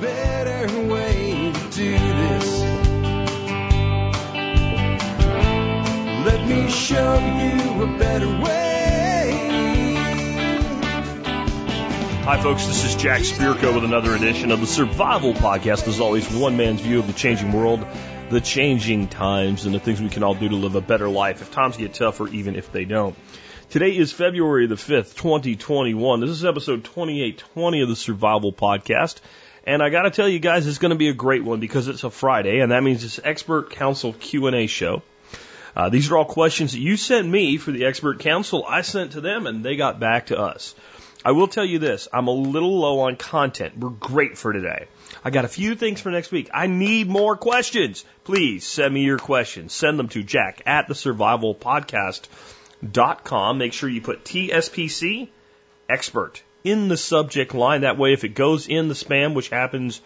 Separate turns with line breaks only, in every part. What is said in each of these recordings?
better way to do this. Let me show you a better way.
Hi, folks. This is Jack Spirko with another edition of the Survival Podcast. As always, one man's view of the changing world, the changing times, and the things we can all do to live a better life if times get tougher, even if they don't. Today is February the 5th, 2021. This is episode 2820 of the Survival Podcast. And I gotta tell you guys, it's gonna be a great one because it's a Friday, and that means it's Expert Council Q&A show. Uh, these are all questions that you sent me for the Expert Council. I sent to them, and they got back to us. I will tell you this, I'm a little low on content. We're great for today. I got a few things for next week. I need more questions. Please send me your questions. Send them to jack at the survival com. Make sure you put TSPC expert in the subject line. That way, if it goes in the spam, which happens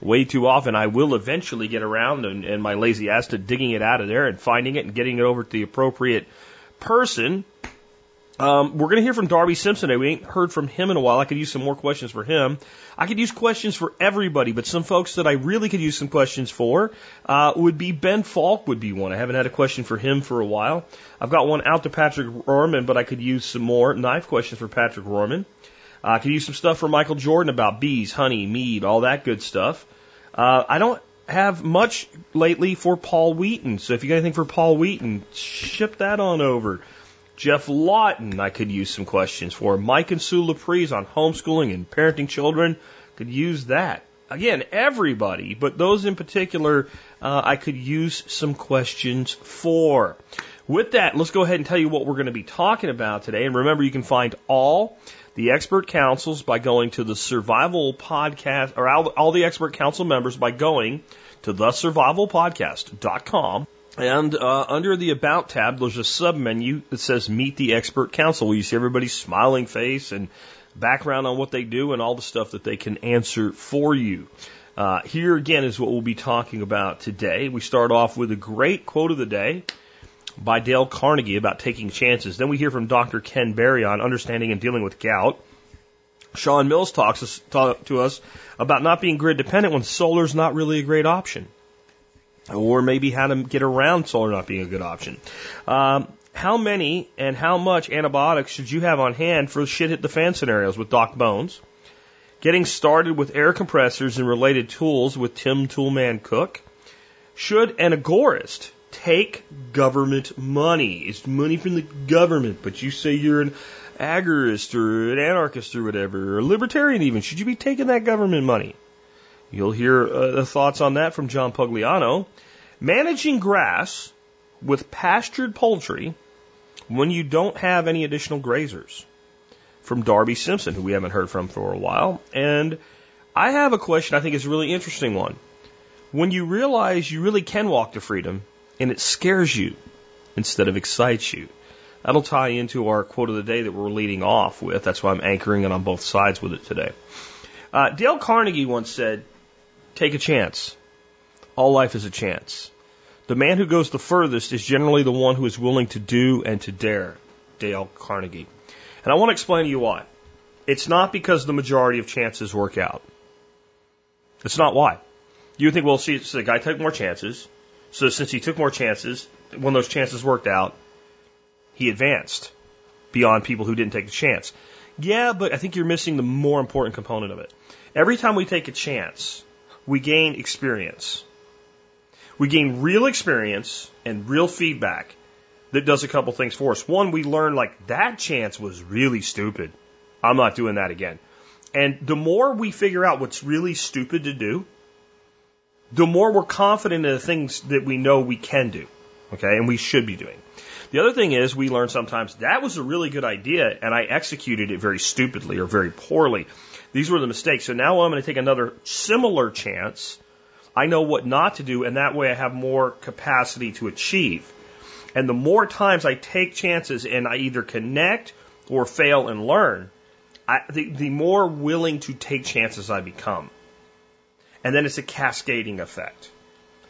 way too often, I will eventually get around and, and my lazy ass to digging it out of there and finding it and getting it over to the appropriate person. Um, we're going to hear from Darby Simpson today. We ain't heard from him in a while. I could use some more questions for him. I could use questions for everybody, but some folks that I really could use some questions for uh, would be Ben Falk would be one. I haven't had a question for him for a while. I've got one out to Patrick Rorman, but I could use some more knife questions for Patrick Rorman. Uh, I could use some stuff for Michael Jordan about bees, honey, mead, all that good stuff. Uh, I don't have much lately for Paul Wheaton, so if you got anything for Paul Wheaton, ship that on over. Geoff Lawton, I could use some questions for. Mike and Sue Laprise on homeschooling and parenting children, could use that. Again, everybody, but those in particular, uh, I could use some questions for. With that, let's go ahead and tell you what we're going to be talking about today. And remember, you can find all the expert councils by going to the survival podcast, or all, all the expert council members by going to the survivalpodcast.com and uh, under the About tab, there's a submenu that says Meet the Expert Council, where you see everybody's smiling face and background on what they do and all the stuff that they can answer for you. Uh, here again is what we'll be talking about today. We start off with a great quote of the day by Dale Carnegie about taking chances. Then we hear from Dr. Ken Berry on understanding and dealing with gout. Sean Mills talks to us about not being grid dependent when solar's not really a great option or maybe how to get around solar not being a good option. Um, how many and how much antibiotics should you have on hand for shit hit the fan scenarios with Doc Bones? Getting started with air compressors and related tools with Tim Toolman Cook. Should an agorist take government money? It's money from the government, but you say you're an agorist or an anarchist or whatever, or a libertarian even. Should you be taking that government money? You'll hear uh, thoughts on that from John Pugliano. Managing grass with pastured poultry when you don't have any additional grazers from Darby Simpson, who we haven't heard from for a while. And I have a question I think is a really interesting one. When you realize you really can walk to freedom and it scares you instead of excites you, that'll tie into our quote of the day that we're leading off with. That's why I'm anchoring it on both sides with it today. Uh, Dale Carnegie once said, Take a chance. All life is a chance. The man who goes the furthest is generally the one who is willing to do and to dare. Dale Carnegie. And I want to explain to you why. It's not because the majority of chances work out. It's not why. You think, well, see, so the guy took more chances. So since he took more chances, when those chances worked out, he advanced beyond people who didn't take the chance. Yeah, but I think you're missing the more important component of it. Every time we take a chance, we gain experience. We gain real experience and real feedback that does a couple things for us. One, we learn like that chance was really stupid. I'm not doing that again. And the more we figure out what's really stupid to do, the more we're confident in the things that we know we can do. Okay. And we should be doing. The other thing is we learn sometimes that was a really good idea and I executed it very stupidly or very poorly. These were the mistakes. So now I'm going to take another similar chance. I know what not to do, and that way I have more capacity to achieve. And the more times I take chances and I either connect or fail and learn, I, the, the more willing to take chances I become. And then it's a cascading effect.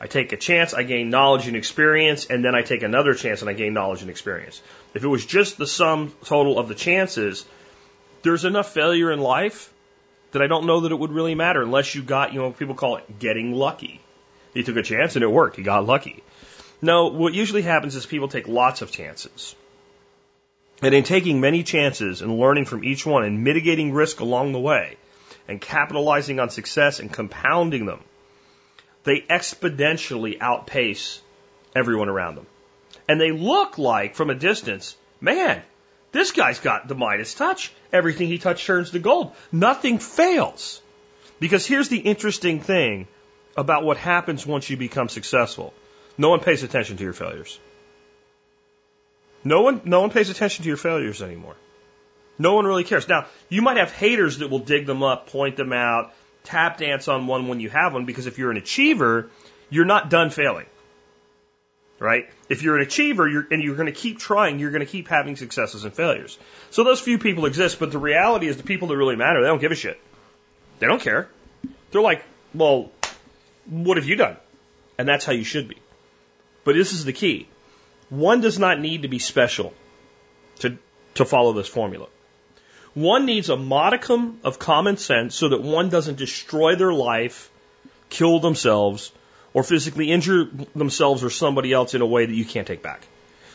I take a chance, I gain knowledge and experience, and then I take another chance and I gain knowledge and experience. If it was just the sum total of the chances, there's enough failure in life that I don't know that it would really matter unless you got, you know, people call it getting lucky. He took a chance and it worked. He got lucky. No, what usually happens is people take lots of chances. And in taking many chances and learning from each one and mitigating risk along the way and capitalizing on success and compounding them, they exponentially outpace everyone around them. And they look like, from a distance, man, this guy's got the Midas touch. Everything he touches turns to gold. Nothing fails. Because here's the interesting thing about what happens once you become successful. No one pays attention to your failures. No one, no one pays attention to your failures anymore. No one really cares. Now, you might have haters that will dig them up, point them out, tap dance on one when you have one, because if you're an achiever, you're not done failing. Right? If you're an achiever you're, and you're going to keep trying, you're going to keep having successes and failures. So those few people exist, but the reality is the people that really matter, they don't give a shit. They don't care. They're like, well, what have you done? And that's how you should be. But this is the key. One does not need to be special to, to follow this formula. One needs a modicum of common sense so that one doesn't destroy their life, kill themselves, or physically injure themselves or somebody else in a way that you can't take back.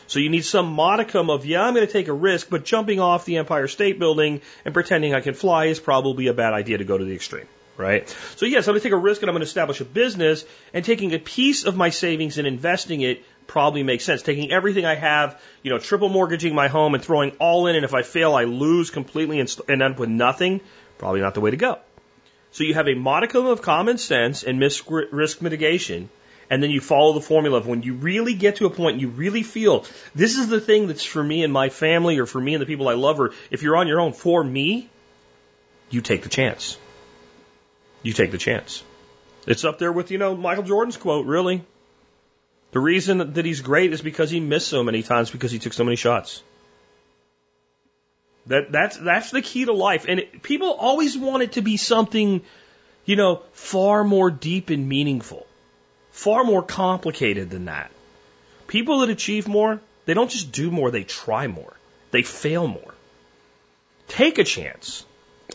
So you need some modicum of, yeah, I'm going to take a risk, but jumping off the Empire State Building and pretending I can fly is probably a bad idea to go to the extreme right? So yes, I'm going to take a risk and I'm going to establish a business and taking a piece of my savings and investing it probably makes sense. Taking everything I have, you know, triple mortgaging my home and throwing all in and if I fail, I lose completely and, end up with nothing, probably not the way to go. So you have a modicum of common sense and risk mitigation and then you follow the formula of when you really get to a point point you really feel this is the thing that's for me and my family or for me and the people I love or if you're on your own for me, you take the chance you take the chance. It's up there with, you know, Michael Jordan's quote, really. The reason that he's great is because he missed so many times because he took so many shots. That that's that's the key to life. And it, people always want it to be something, you know, far more deep and meaningful, far more complicated than that. People that achieve more, they don't just do more, they try more. They fail more. Take a chance.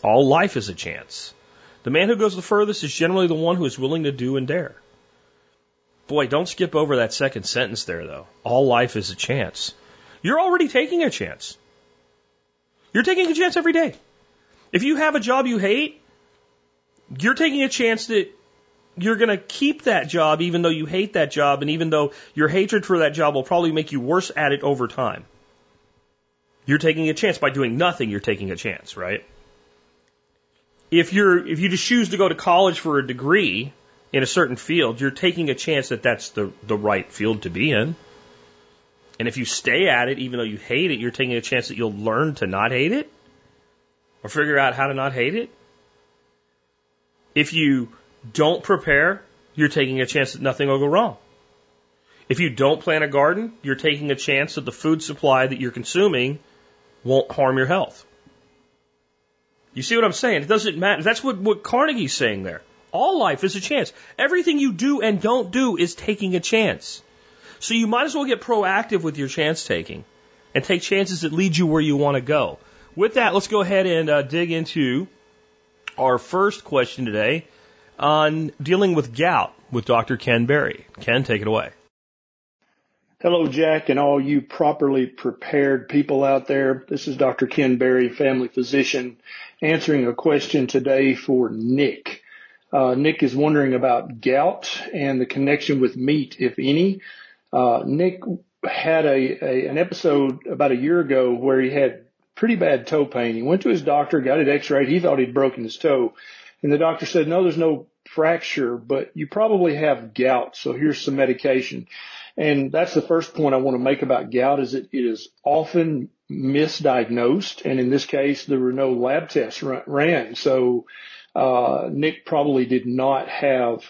All life is a chance. The man who goes the furthest is generally the one who is willing to do and dare. Boy, don't skip over that second sentence there, though. All life is a chance. You're already taking a chance. You're taking a chance every day. If you have a job you hate, you're taking a chance that you're going to keep that job even though you hate that job, and even though your hatred for that job will probably make you worse at it over time. You're taking a chance. By doing nothing, you're taking a chance, right? if you're if you just choose to go to college for a degree in a certain field, you're taking a chance that that's the the right field to be in. And if you stay at it, even though you hate it, you're taking a chance that you'll learn to not hate it or figure out how to not hate it. If you don't prepare, you're taking a chance that nothing will go wrong. If you don't plant a garden, you're taking a chance that the food supply that you're consuming won't harm your health. You see what I'm saying? It doesn't matter. That's what, what Carnegie's saying there. All life is a chance. Everything you do and don't do is taking a chance. So you might as well get proactive with your chance taking and take chances that lead you where you want to go. With that, let's go ahead and uh, dig into our first question today on dealing with gout with Dr. Ken Berry. Ken, take it away.
Hello, Jack, and all you properly prepared people out there. This is Dr. Ken Berry, family physician, answering a question today for Nick. Uh, Nick is wondering about gout and the connection with meat, if any. Uh, Nick had a, a, an episode about a year ago where he had pretty bad toe pain. He went to his doctor, got it x-rayed. He thought he'd broken his toe. And the doctor said, no, there's no fracture, but you probably have gout. So here's some medication. And that's the first point I want to make about gout is it is often misdiagnosed. And in this case, there were no lab tests ran. So, uh, Nick probably did not have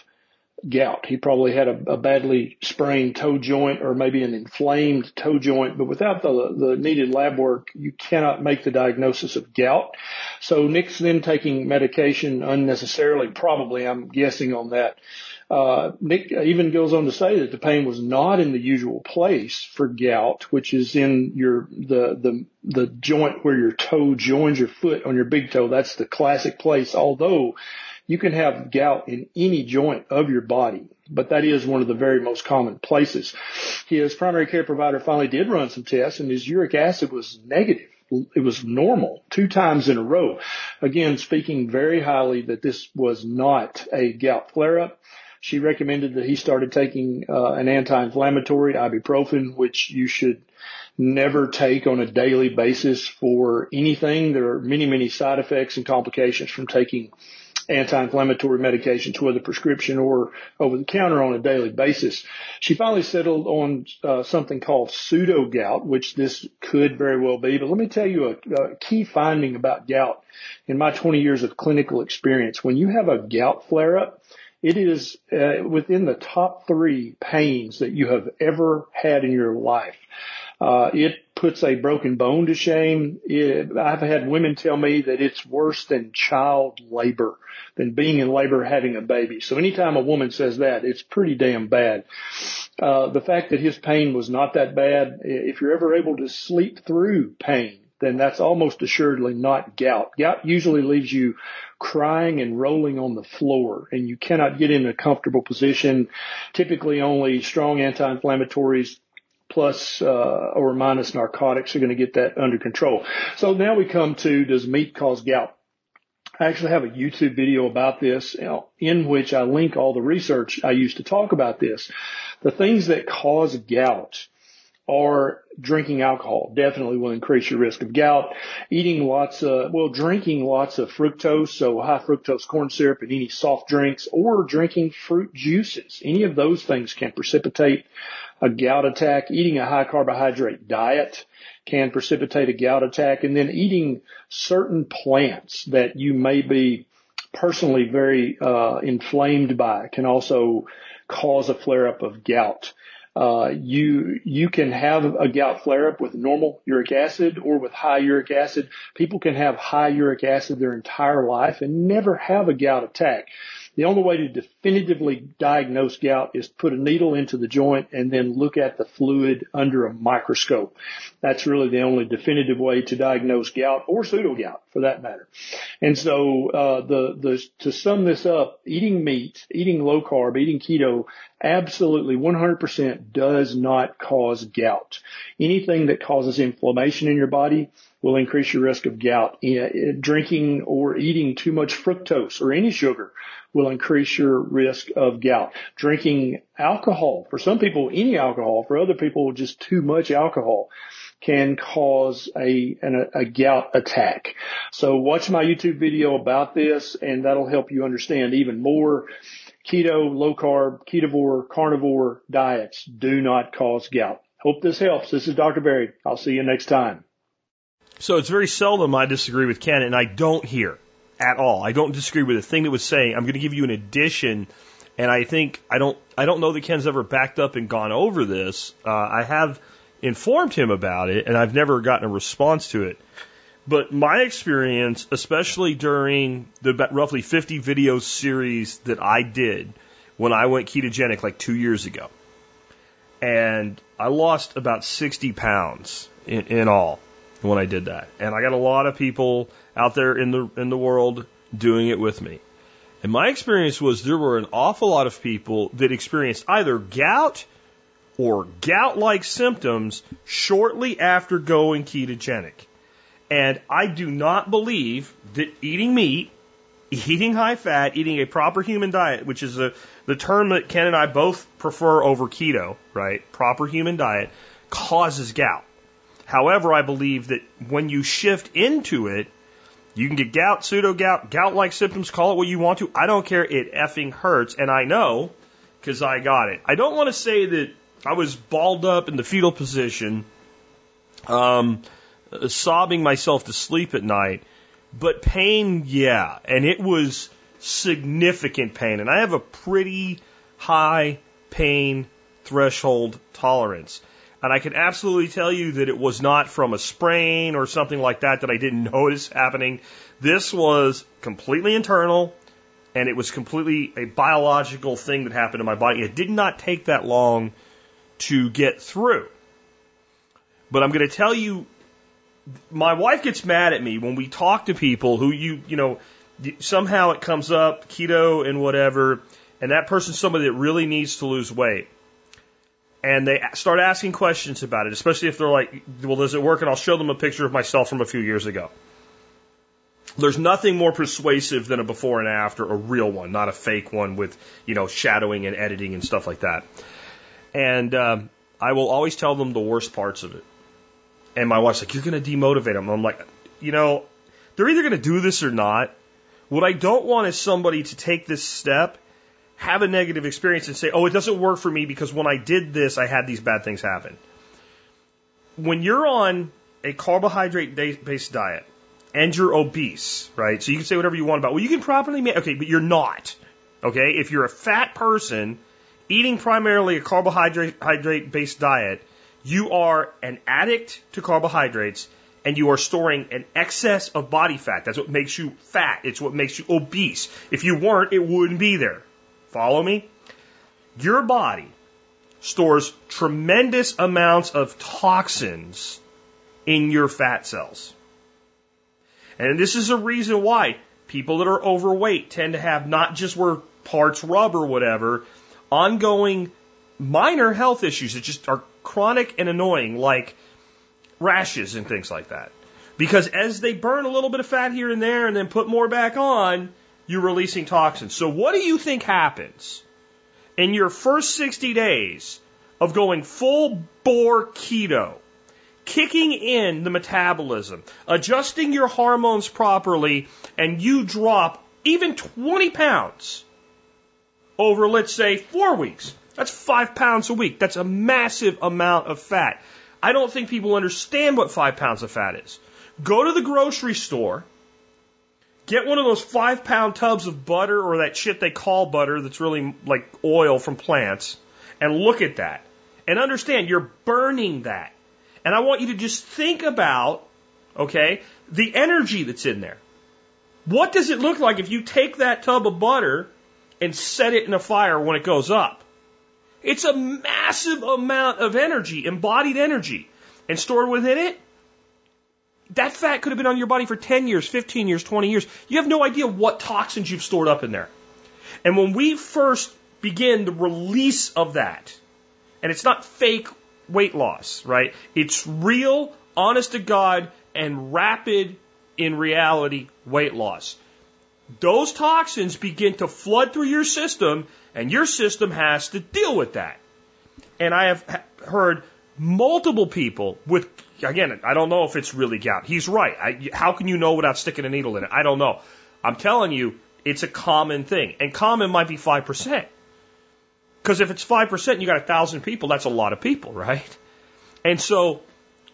gout. He probably had a, a, badly sprained toe joint or maybe an inflamed toe joint, but without the, the needed lab work, you cannot make the diagnosis of gout. So Nick's then taking medication unnecessarily, probably, I'm guessing on that. Uh, Nick even goes on to say that the pain was not in the usual place for gout, which is in your the the the joint where your toe joins your foot on your big toe. That's the classic place. Although you can have gout in any joint of your body, but that is one of the very most common places. His primary care provider finally did run some tests and his uric acid was negative. It was normal two times in a row. Again, speaking very highly that this was not a gout flare up. She recommended that he started taking uh, an anti-inflammatory ibuprofen, which you should never take on a daily basis for anything. There are many, many side effects and complications from taking anti-inflammatory medications, whether prescription or over the counter on a daily basis. She finally settled on uh, something called pseudo gout, which this could very well be. But let me tell you a, a key finding about gout in my 20 years of clinical experience. When you have a gout flare up, it is uh, within the top three pains that you have ever had in your life. Uh, it puts a broken bone to shame. It, I've had women tell me that it's worse than child labor, than being in labor having a baby. So anytime a woman says that, it's pretty damn bad. Uh, the fact that his pain was not that bad, if you're ever able to sleep through pain, then that's almost assuredly not gout. Gout usually leaves you crying and rolling on the floor and you cannot get in a comfortable position. Typically only strong anti-inflammatories plus uh, or minus narcotics are going to get that under control. So now we come to does meat cause gout? I actually have a YouTube video about this in which I link all the research I used to talk about this. The things that cause gout are drinking alcohol definitely will increase your risk of gout. Eating lots of, well, drinking lots of fructose, so high fructose corn syrup and any soft drinks or drinking fruit juices. Any of those things can precipitate a gout attack. Eating a high carbohydrate diet can precipitate a gout attack and then eating certain plants that you may be personally very uh, inflamed by can also cause a flare up of gout. Uh, you you can have a gout flare up with normal uric acid or with high uric acid. People can have high uric acid their entire life and never have a gout attack. The only way to definitively diagnose gout is put a needle into the joint and then look at the fluid under a microscope. That's really the only definitive way to diagnose gout or pseudogout for that matter. And so, uh, the, the, to sum this up, eating meat, eating low carb, eating keto absolutely 100% does not cause gout. Anything that causes inflammation in your body will increase your risk of gout. Eh, eh, drinking or eating too much fructose or any sugar will increase your risk of gout. Drinking alcohol, for some people, any alcohol, for other people, just too much alcohol can cause a, an, a gout attack. So watch my YouTube video about this and that'll help you understand even more. Keto, low carb, ketovore, carnivore diets do not cause gout. Hope this helps. This is Dr. Berry. I'll see you next time.
So it's very seldom I disagree with Ken, and I don't hear at all. I don't disagree with a thing that was saying. I'm going to give you an addition, and I think I don't I don't know that Ken's ever backed up and gone over this. Uh, I have informed him about it, and I've never gotten a response to it. But my experience, especially during the roughly 50 video series that I did when I went ketogenic like two years ago, and I lost about 60 pounds in, in all when I did that. And I got a lot of people out there in the in the world doing it with me. And my experience was there were an awful lot of people that experienced either gout or gout like symptoms shortly after going ketogenic. And I do not believe that eating meat, eating high fat, eating a proper human diet, which is a, the term that Ken and I both prefer over keto, right? Proper human diet causes gout. However, I believe that when you shift into it, you can get gout, pseudo gout, gout like symptoms, call it what you want to. I don't care. It effing hurts. And I know because I got it. I don't want to say that I was balled up in the fetal position, um, sobbing myself to sleep at night, but pain, yeah. And it was significant pain. And I have a pretty high pain threshold tolerance. And I can absolutely tell you that it was not from a sprain or something like that that I didn't notice happening. This was completely internal and it was completely a biological thing that happened in my body. It did not take that long to get through. But I'm going to tell you, my wife gets mad at me when we talk to people who you, you know, somehow it comes up, keto and whatever, and that person's somebody that really needs to lose weight. And they start asking questions about it, especially if they're like, well, does it work? And I'll show them a picture of myself from a few years ago. There's nothing more persuasive than a before and after, a real one, not a fake one with, you know, shadowing and editing and stuff like that. And um, I will always tell them the worst parts of it. And my wife's like, you're going to demotivate them. I'm like, you know, they're either going to do this or not. What I don't want is somebody to take this step, have a negative experience, and say, oh, it doesn't work for me because when I did this, I had these bad things happen. When you're on a carbohydrate based diet, and you're obese, right? So you can say whatever you want about, well, you can properly make, okay, but you're not. Okay? If you're a fat person eating primarily a carbohydrate based diet, you are an addict to carbohydrates and you are storing an excess of body fat. That's what makes you fat. It's what makes you obese. If you weren't, it wouldn't be there. Follow me? Your body stores tremendous amounts of toxins in your fat cells. And this is a reason why people that are overweight tend to have not just where parts rub or whatever, ongoing minor health issues that just are chronic and annoying, like rashes and things like that. Because as they burn a little bit of fat here and there and then put more back on, you're releasing toxins. So what do you think happens in your first 60 days of going full bore keto? kicking in the metabolism, adjusting your hormones properly, and you drop even 20 pounds over, let's say, four weeks. That's five pounds a week. That's a massive amount of fat. I don't think people understand what five pounds of fat is. Go to the grocery store, get one of those five pound tubs of butter or that shit they call butter that's really like oil from plants, and look at that. And understand you're burning that. And I want you to just think about, okay, the energy that's in there. What does it look like if you take that tub of butter and set it in a fire when it goes up? It's a massive amount of energy, embodied energy, and stored within it. That fat could have been on your body for 10 years, 15 years, 20 years. You have no idea what toxins you've stored up in there. And when we first begin the release of that, and it's not fake weight loss, right? It's real, honest to God, and rapid in reality weight loss. Those toxins begin to flood through your system, and your system has to deal with that. And I have heard multiple people with, again, I don't know if it's really gout. He's right. I, how can you know without sticking a needle in it? I don't know. I'm telling you, it's a common thing. And common might be 5%. Because if it's 5% and you got a thousand people, that's a lot of people, right? And so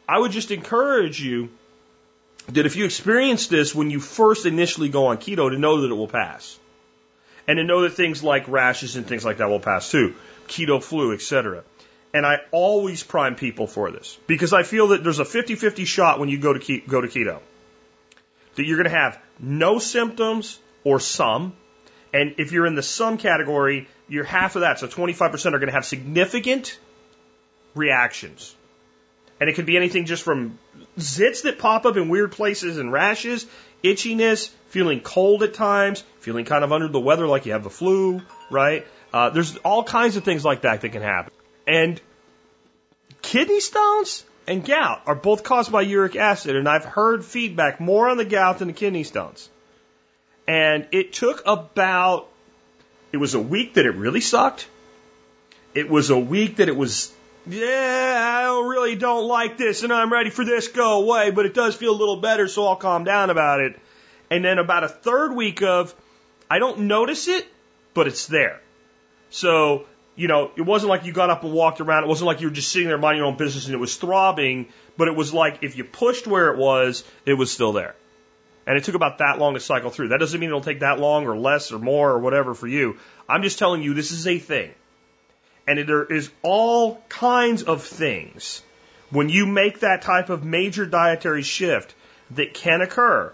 I would just encourage you that if you experience this when you first initially go on keto, to know that it will pass. And to know that things like rashes and things like that will pass too. Keto flu, etc. And I always prime people for this because I feel that there's a 50-50 shot when you go to ke- go to keto that you're going to have no symptoms or some. And if you're in the some category, you're half of that. So 25% are going to have significant reactions. And it could be anything just from zits that pop up in weird places and rashes, itchiness, feeling cold at times, feeling kind of under the weather like you have the flu, right? Uh, there's all kinds of things like that that can happen. And kidney stones and gout are both caused by uric acid, and I've heard feedback more on the gout than the kidney stones. And it took about it was a week that it really sucked. It was a week that it was, yeah, I really don't like this and I'm ready for this, go away, but it does feel a little better, so I'll calm down about it. And then about a third week of, I don't notice it, but it's there. So, you know, it wasn't like you got up and walked around. It wasn't like you were just sitting there minding your own business and it was throbbing, but it was like if you pushed where it was, it was still there. And it took about that long to cycle through. That doesn't mean it'll take that long or less or more or whatever for you. I'm just telling you this is a thing. And there is all kinds of things when you make that type of major dietary shift that can occur.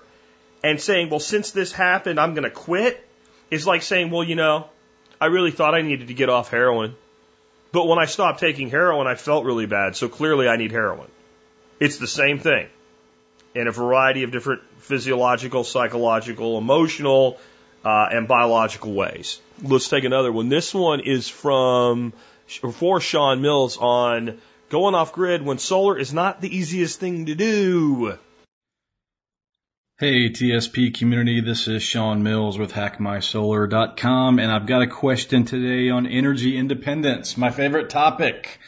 And saying, well, since this happened, I'm going to quit. is like saying, well, you know, I really thought I needed to get off heroin. But when I stopped taking heroin, I felt really bad. So clearly I need heroin. It's the same thing in a variety of different physiological, psychological, emotional, uh, and biological ways. Let's take another one. This one is from, for Sean Mills on going off grid when solar is not the easiest thing to do.
Hey TSP community, this is Sean Mills with hackmysolar.com and I've got a question today on energy independence, my favorite topic.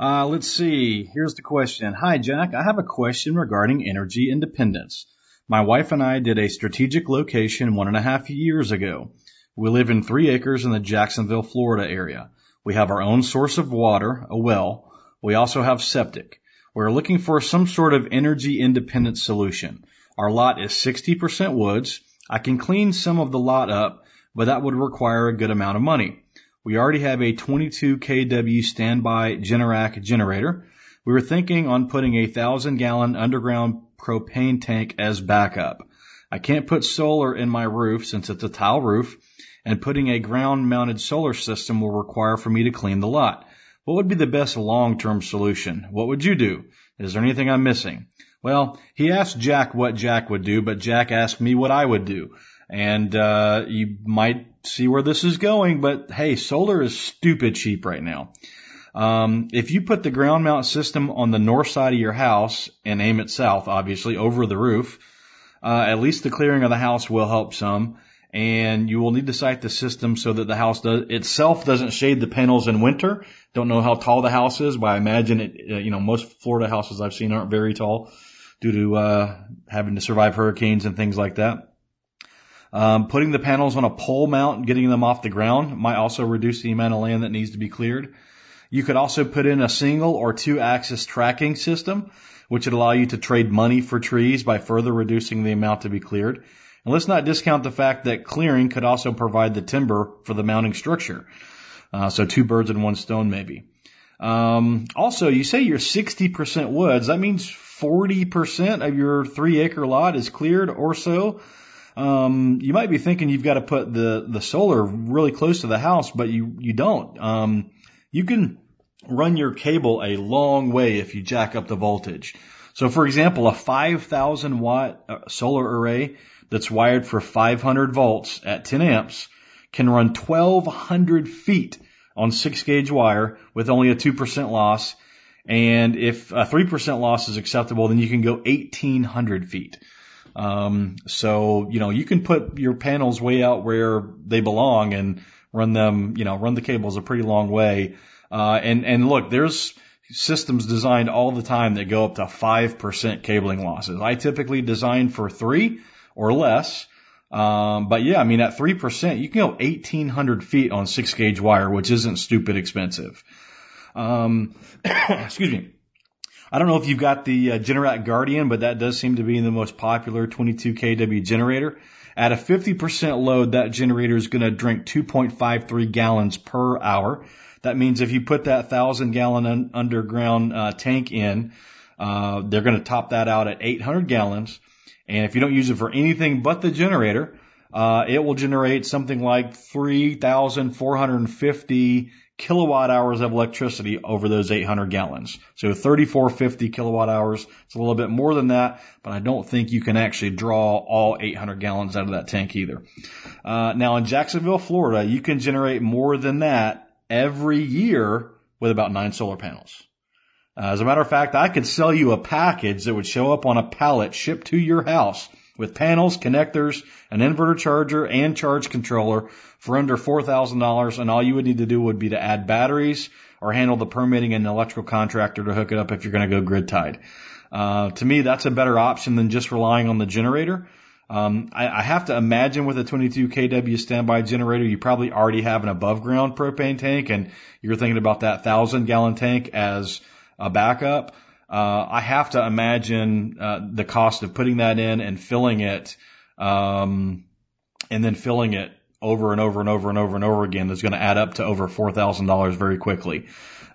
Uh, let's see, here's the question. Hi Jack, I have a question regarding energy independence. My wife and I did a strategic location one and a half years ago. We live in three acres in the Jacksonville, Florida area. We have our own source of water, a well. We also have septic. We're looking for some sort of energy independent solution. Our lot is 60% woods. I can clean some of the lot up, but that would require a good amount of money. We already have a 22 kW standby Generac generator. We were thinking on putting a thousand gallon underground propane tank as backup. I can't put solar in my roof since it's a tile roof, and putting a ground mounted solar system will require for me to clean the lot. What would be the best long term solution? What would you do? Is there anything I'm missing? Well, he asked Jack what Jack would do, but Jack asked me what I would do. And uh, you might see where this is going, but hey, solar is stupid cheap right now. Um, if you put the ground mount system on the north side of your house and aim it south, obviously over the roof, uh, at least the clearing of the house will help some. And you will need to site the system so that the house does, itself doesn't shade the panels in winter. Don't know how tall the house is, but I imagine it. Uh, you know, most Florida houses I've seen aren't very tall due to uh, having to survive hurricanes and things like that. Um, putting the panels on a pole mount and getting them off the ground might also reduce the amount of land that needs to be cleared. You could also put in a single or two axis tracking system, which would allow you to trade money for trees by further reducing the amount to be cleared. And let's not discount the fact that clearing could also provide the timber for the mounting structure. Uh, so two birds in one stone maybe. Um, also, you say you're 60% woods. That means 40% of your three acre lot is cleared or so. Um, you might be thinking you've got to put the, the solar really close to the house, but you, you don't. Um, you can run your cable a long way if you jack up the voltage. So for example, a 5,000 watt uh, solar array that's wired for 500 volts at 10 amps can run 1200 feet on six gauge wire with only a 2% loss and if a 3% loss is acceptable, then you can go 1800 feet. Um, so, you know, you can put your panels way out where they belong and run them, you know, run the cables a pretty long way. Uh, and, and look, there's systems designed all the time that go up to 5% cabling losses. I typically design for three or less. Um, but yeah, I mean, at 3%, you can go 1800 feet on six gauge wire, which isn't stupid expensive. Um, excuse me. I don't know if you've got the uh, Generac Guardian, but that does seem to be the most popular 22 kW generator. At a 50% load, that generator is going to drink 2.53 gallons per hour. That means if you put that thousand gallon un- underground uh, tank in, uh, they're going to top that out at 800 gallons. And if you don't use it for anything but the generator, uh, it will generate something like 3,450 kilowatt hours of electricity over those 800 gallons. So 3450 kilowatt hours. It's a little bit more than that, but I don't think you can actually draw all 800 gallons out of that tank either. Uh, now in Jacksonville, Florida, you can generate more than that every year with about nine solar panels. Uh, as a matter of fact, I could sell you a package that would show up on a pallet shipped to your house with panels, connectors, an inverter charger, and charge controller for under $4,000. And all you would need to do would be to add batteries or handle the permitting and electrical contractor to hook it up if you're going to go grid tied. Uh, to me, that's a better option than just relying on the generator. Um, I, I, have to imagine with a 22 kW standby generator, you probably already have an above ground propane tank and you're thinking about that thousand gallon tank as a backup. Uh, I have to imagine uh, the cost of putting that in and filling it, um, and then filling it over and over and over and over and over again is going to add up to over four thousand dollars very quickly.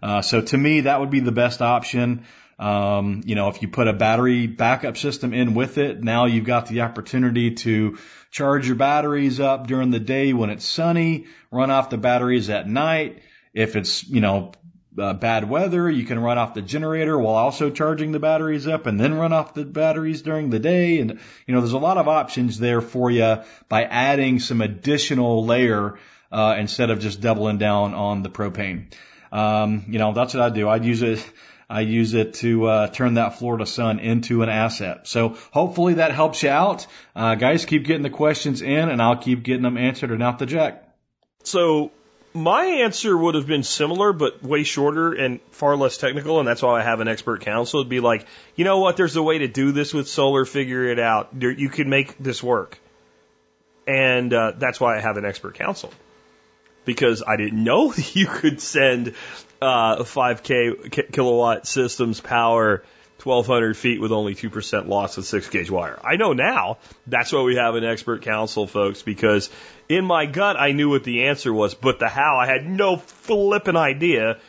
Uh, so to me, that would be the best option. Um, you know, if you put a battery backup system in with it, now you've got the opportunity to charge your batteries up during the day when it's sunny, run off the batteries at night. If it's, you know, uh, bad weather, you can run off the generator while also charging the batteries up and then run off the batteries during the day. And, you know, there's a lot of options there for you by adding some additional layer, uh, instead of just doubling down on the propane. Um, you know, that's what I do. I'd use it. I use it to uh, turn that Florida sun into an asset. So hopefully that helps you out. Uh, guys, keep getting the questions in, and I'll keep getting them answered and out the jack.
So my answer would have been similar, but way shorter and far less technical, and that's why I have an expert council. It'd be like, you know what? There's a way to do this with solar. Figure it out. You can make this work, and uh, that's why I have an expert council because I didn't know that you could send uh, 5K kilowatt systems power 1,200 feet with only 2% loss of 6 gauge wire. I know now. That's why we have an expert council, folks, because in my gut, I knew what the answer was, but the how, I had no flippin' idea.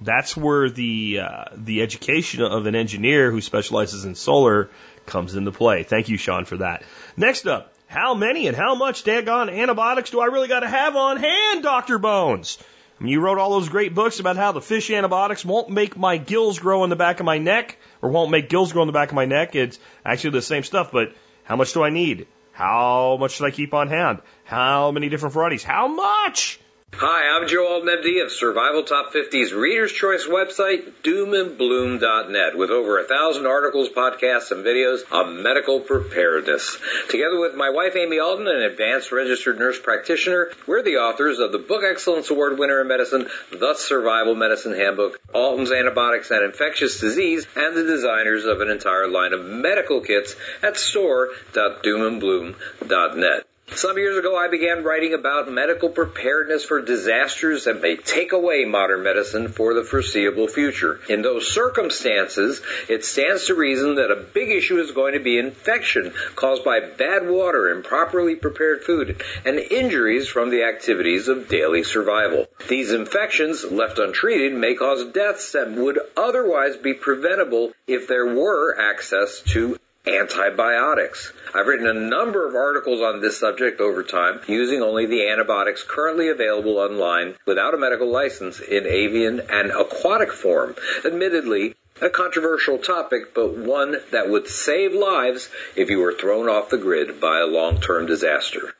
That's where the, uh, the education of an engineer who specializes in solar comes into play. Thank you, Sean, for that. Next up, how many and how much daggone antibiotics do I really got to have on hand, Dr. Bones? I mean, You wrote all those great books about how the fish antibiotics won't make my gills grow in the back of my neck or won't make gills grow in the back of my neck. It's actually the same stuff, but how much do I need? How much should I keep on hand? How many different varieties? How much?
Hi, I'm Joe Alton, MD of Survival Top 50's Reader's Choice website, doomandbloom.net, with over a thousand articles, podcasts, and videos on medical preparedness. Together with my wife, Amy Alton, an advanced registered nurse practitioner, we're the authors of the Book Excellence Award winner in medicine, The Survival Medicine Handbook, Alton's Antibiotics and Infectious Disease, and the designers of an entire line of medical kits at store.doomandbloom.net. Some years ago, I began writing about medical preparedness for disasters that may take away modern medicine for the foreseeable future. In those circumstances, it stands to reason that a big issue is going to be infection caused by bad water, improperly prepared food, and injuries from the activities of daily survival. These infections, left untreated, may cause deaths that would otherwise be preventable if there were access to antibiotics. I've written a number of articles on this subject over time using only the antibiotics currently available online without a medical license in avian and aquatic form. Admittedly, a controversial topic, but one that would save lives if you were thrown off the grid by a long-term disaster.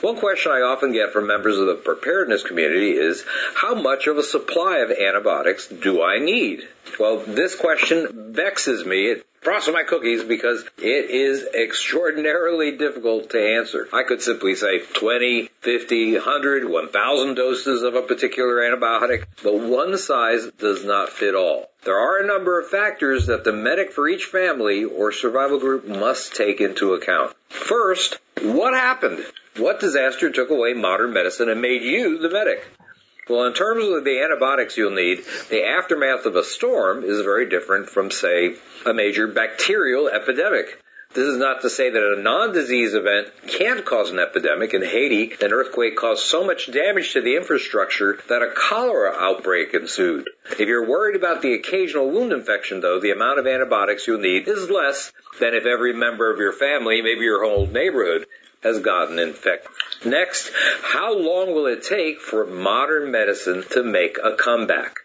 One question I often get from members of the preparedness community is, how much of a supply of antibiotics do I need? Well, this question vexes me. It frosting my cookies because it is extraordinarily difficult to answer. I could simply say 20, 50, 100, 1000 doses of a particular antibiotic, but one size does not fit all. There are a number of factors that the medic for each family or survival group must take into account. First, what happened? What disaster took away modern medicine and made you the medic? Well, in terms of the antibiotics you'll need, the aftermath of a storm is very different from, say, a major bacterial epidemic. This is not to say that a non-disease event can't cause an epidemic. In Haiti, an earthquake caused so much damage to the infrastructure that a cholera outbreak ensued. If you're worried about the occasional wound infection, though, the amount of antibiotics you'll need is less than if every member of your family, maybe your whole neighborhood, has gotten infected. Next, how long will it take for modern medicine to make a comeback?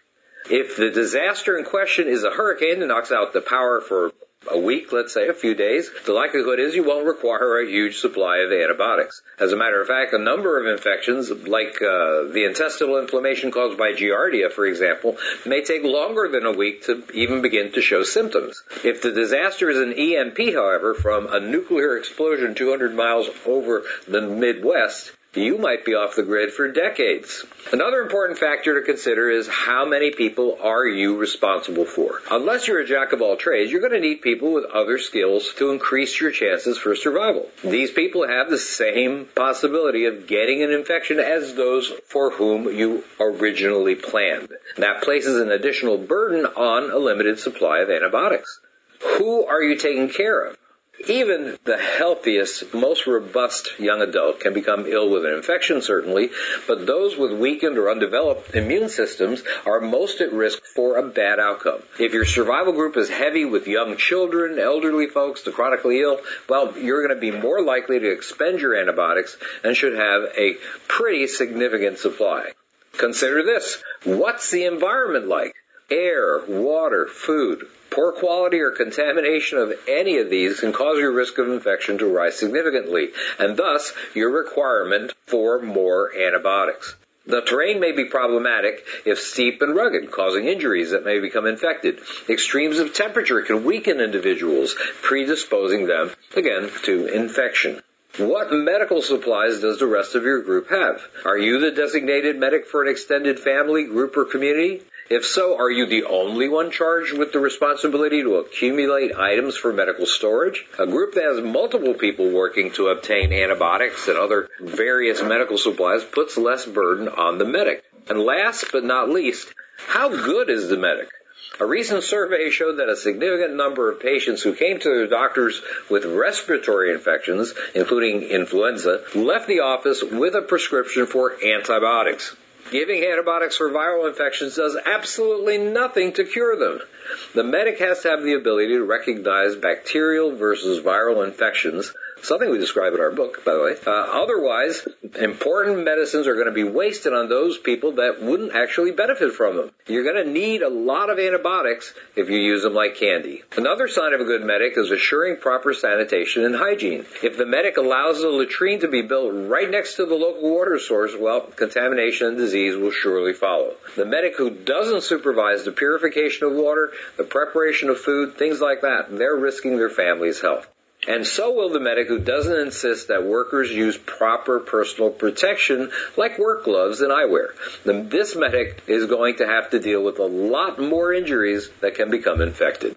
If the disaster in question is a hurricane that knocks out the power for a week, let's say, a few days, the likelihood is you won't require a huge supply of antibiotics. As a matter of fact, a number of infections, like uh, the intestinal inflammation caused by Giardia, for example, may take longer than a week to even begin to show symptoms. If the disaster is an EMP, however, from a nuclear explosion 200 miles over the Midwest, you might be off the grid for decades. Another important factor to consider is how many people are you responsible for? Unless you're a jack of all trades, you're going to need people with other skills to increase your chances for survival. These people have the same possibility of getting an infection as those for whom you originally planned. That places an additional burden on a limited supply of antibiotics. Who are you taking care of? Even the healthiest, most robust young adult can become ill with an infection, certainly, but those with weakened or undeveloped immune systems are most at risk for a bad outcome. If your survival group is heavy with young children, elderly folks, the chronically ill, well, you're going to be more likely to expend your antibiotics and should have a pretty significant supply. Consider this. What's the environment like? Air, water, food. Poor quality or contamination of any of these can cause your risk of infection to rise significantly, and thus your requirement for more antibiotics. The terrain may be problematic if steep and rugged, causing injuries that may become infected. Extremes of temperature can weaken individuals, predisposing them, again, to infection. What medical supplies does the rest of your group have? Are you the designated medic for an extended family, group, or community? If so, are you the only one charged with the responsibility to accumulate items for medical storage? A group that has multiple people working to obtain antibiotics and other various medical supplies puts less burden on the medic. And last but not least, how good is the medic? A recent survey showed that a significant number of patients who came to their doctors with respiratory infections, including influenza, left the office with a prescription for antibiotics. Giving antibiotics for viral infections does absolutely nothing to cure them. The medic has to have the ability to recognize bacterial versus viral infections something we describe in our book, by the way. Uh, otherwise, important medicines are going to be wasted on those people that wouldn't actually benefit from them. You're going to need a lot of antibiotics if you use them like candy. Another sign of a good medic is assuring proper sanitation and hygiene. If the medic allows the latrine to be built right next to the local water source, well, contamination and disease will surely follow. The medic who doesn't supervise the purification of water, the preparation of food, things like that, they're risking their family's health. And so will the medic who doesn't insist that workers use proper personal protection like work gloves and eyewear. This medic is going to have to deal with a lot more injuries that can become infected.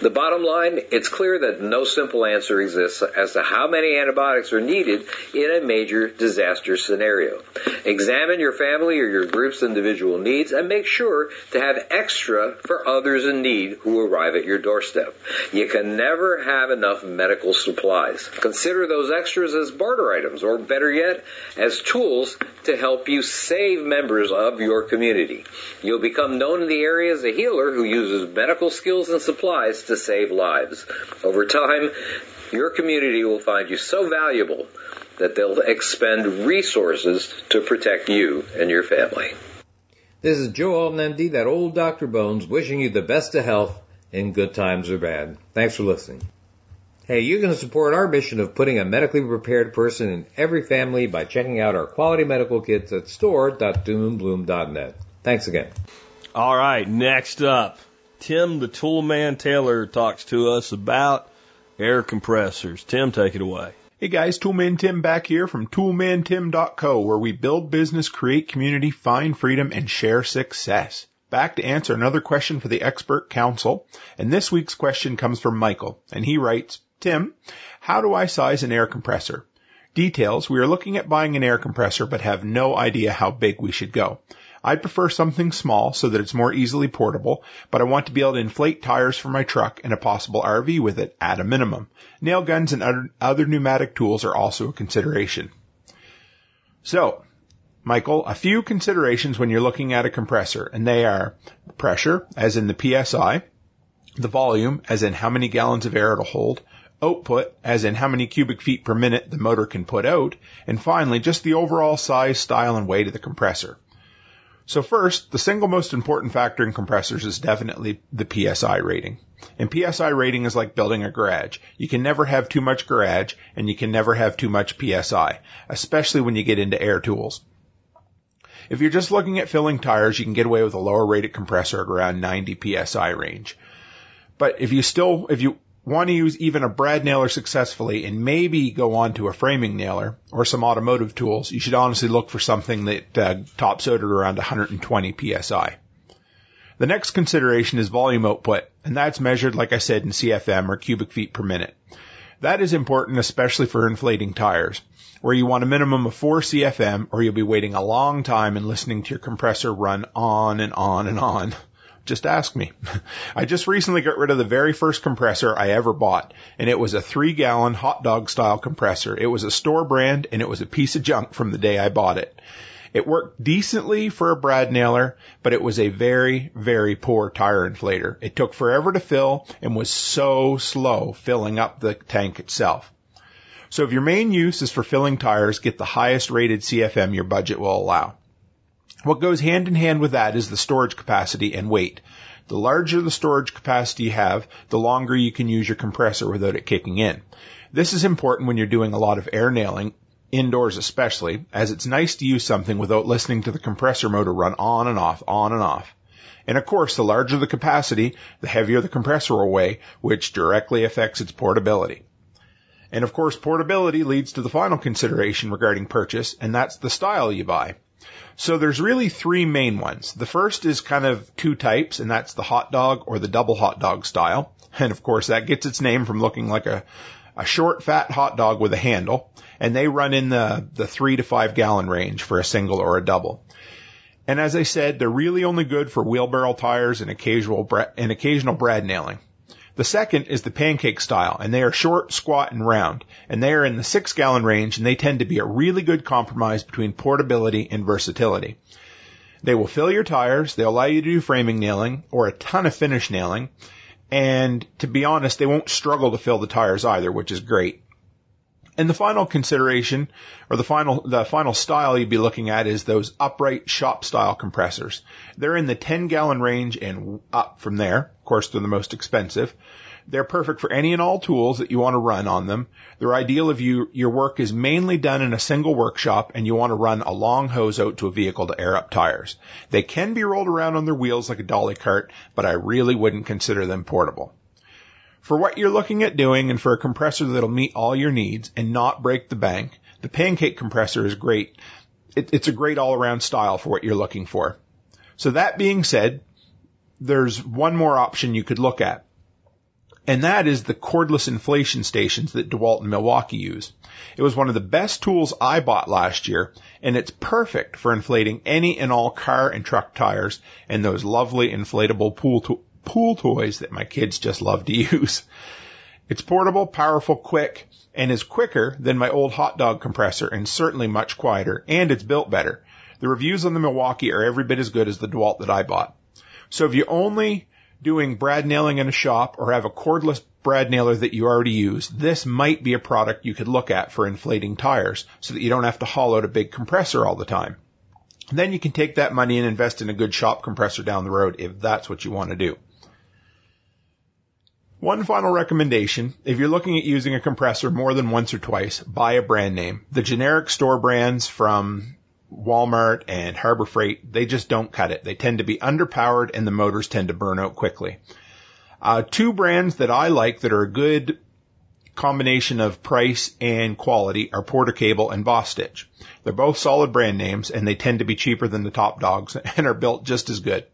The bottom line, it's clear that no simple answer exists as to how many antibiotics are needed in a major disaster scenario. Examine your family or your group's individual needs and make sure to have extra for others in need who arrive at your doorstep. You can never have enough medical supplies. Consider those extras as barter items or better yet, as tools to help you save members of your community. You'll become known in the area as a healer who uses medical skills and supplies to save lives. Over time, your community will find you so valuable that they'll expend resources to protect you and your family.
This is Joe Alton, MD, that old Dr. Bones, wishing you the best of health in good times or bad. Thanks for listening. Hey, you can support our mission of putting a medically prepared person in every family by checking out our quality medical kits at store.doomandbloom.net. Thanks again.
All right, next up, Tim the Toolman Taylor talks to us about air compressors. Tim, take it away.
Hey guys, Toolman Tim back here from toolmantim.co where we build business, create community, find freedom, and share success. Back to answer another question for the expert council. And this week's question comes from Michael and he writes, Tim, how do I size an air compressor? Details, we are looking at buying an air compressor but have no idea how big we should go. I prefer something small so that it's more easily portable, but I want to be able to inflate tires for my truck and a possible RV with it at a minimum. Nail guns and other, other pneumatic tools are also a consideration. So, Michael, a few considerations when you're looking at a compressor, and they are pressure, as in the PSI, the volume, as in how many gallons of air it'll hold, output, as in how many cubic feet per minute the motor can put out, and finally, just the overall size, style, and weight of the compressor. So first, the single most important factor in compressors is definitely the PSI rating. And PSI rating is like building a garage. You can never have too much garage and you can never have too much PSI, especially when you get into air tools. If you're just looking at filling tires, you can get away with a lower rated compressor at around 90 PSI range. But if you still, if you want to use even a brad nailer successfully and maybe go on to a framing nailer or some automotive tools, you should honestly look for something that uh, tops out at around 120 psi. The next consideration is volume output, and that's measured, like I said, in CFM or cubic feet per minute. That is important, especially for inflating tires, where you want a minimum of 4 CFM or you'll be waiting a long time and listening to your compressor run on and on and on Just ask me. I just recently got rid of the very first compressor I ever bought, and it was a three gallon hot dog style compressor. It was a store brand, and it was a piece of junk from the day I bought it. It worked decently for a brad nailer, but it was a very, very poor tire inflator. It took forever to fill and was so slow filling up the tank itself. So if your main use is for filling tires, get the highest rated CFM your budget will allow. What goes hand in hand with that is the storage capacity and weight. The larger the storage capacity you have, the longer you can use your compressor without it kicking in. This is important when you're doing a lot of air nailing, indoors especially, as it's nice to use something without listening to the compressor motor run on and off, on and off. And of course, the larger the capacity, the heavier the compressor will weigh, which directly affects its portability. And of course, portability leads to the final consideration regarding purchase, and that's the style you buy. So there's really three main ones. The first is kind of two types, and that's the hot dog or the double hot dog style. And of course, that gets its name from looking like a, a short, fat hot dog with a handle. And they run in the, the three to five gallon range for a single or a double. And as I said, they're really only good for wheelbarrow tires and occasional, and occasional brad nailing. The second is the pancake style, and they are short, squat, and round, and they are in the six gallon range, and they tend to be a really good compromise between portability and versatility. They will fill your tires, they'll allow you to do framing nailing, or a ton of finish nailing, and to be honest, they won't struggle to fill the tires either, which is great. And the final consideration, or the final, the final style you'd be looking at is those upright shop style compressors. They're in the 10 gallon range and up from there. Of course, they're the most expensive. They're perfect for any and all tools that you want to run on them. They're ideal if you, your work is mainly done in a single workshop and you want to run a long hose out to a vehicle to air up tires. They can be rolled around on their wheels like a dolly cart, but I really wouldn't consider them portable. For what you're looking at doing and for a compressor that'll meet all your needs and not break the bank, the pancake compressor is great. It, it's a great all around style for what you're looking for. So that being said, there's one more option you could look at. And that is the cordless inflation stations that DeWalt and Milwaukee use. It was one of the best tools I bought last year, and it's perfect for inflating any and all car and truck tires and those lovely inflatable pool, to- pool toys that my kids just love to use. It's portable, powerful, quick, and is quicker than my old hot dog compressor and certainly much quieter, and it's built better. The reviews on the Milwaukee are every bit as good as the DeWalt that I bought. So if you're only doing brad nailing in a shop or have a cordless brad nailer that you already use, this might be a product you could look at for inflating tires so that you don't have to haul out a big compressor all the time. Then you can take that money and invest in a good shop compressor down the road if that's what you want to do. One final recommendation, if you're looking at using a compressor more than once or twice, buy a brand name. The generic store brands from Walmart and Harbor Freight, they just don't cut it. They tend to be underpowered and the motors tend to burn out quickly. Uh, two brands that I like that are a good combination of price and quality are Porter Cable and Bostitch. They're both solid brand names and they tend to be cheaper than the top dogs and are built just as good.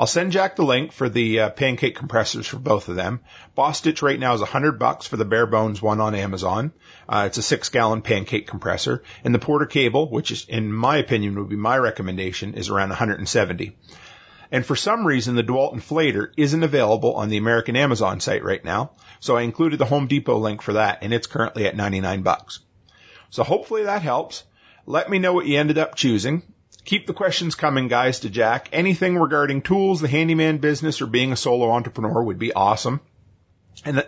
I'll send Jack the link for the uh, pancake compressors for both of them. Bostitch right now is a hundred bucks for the bare bones one on Amazon. Uh, it's a six gallon pancake compressor and the Porter cable, which is in my opinion would be my recommendation, is around 170. And for some reason, the DeWalt inflator isn't available on the American Amazon site right now. So I included the Home Depot link for that and it's currently at 99 bucks. So hopefully that helps. Let me know what you ended up choosing. Keep the questions coming, guys, to Jack. Anything regarding tools, the handyman business, or being a solo entrepreneur would be awesome. And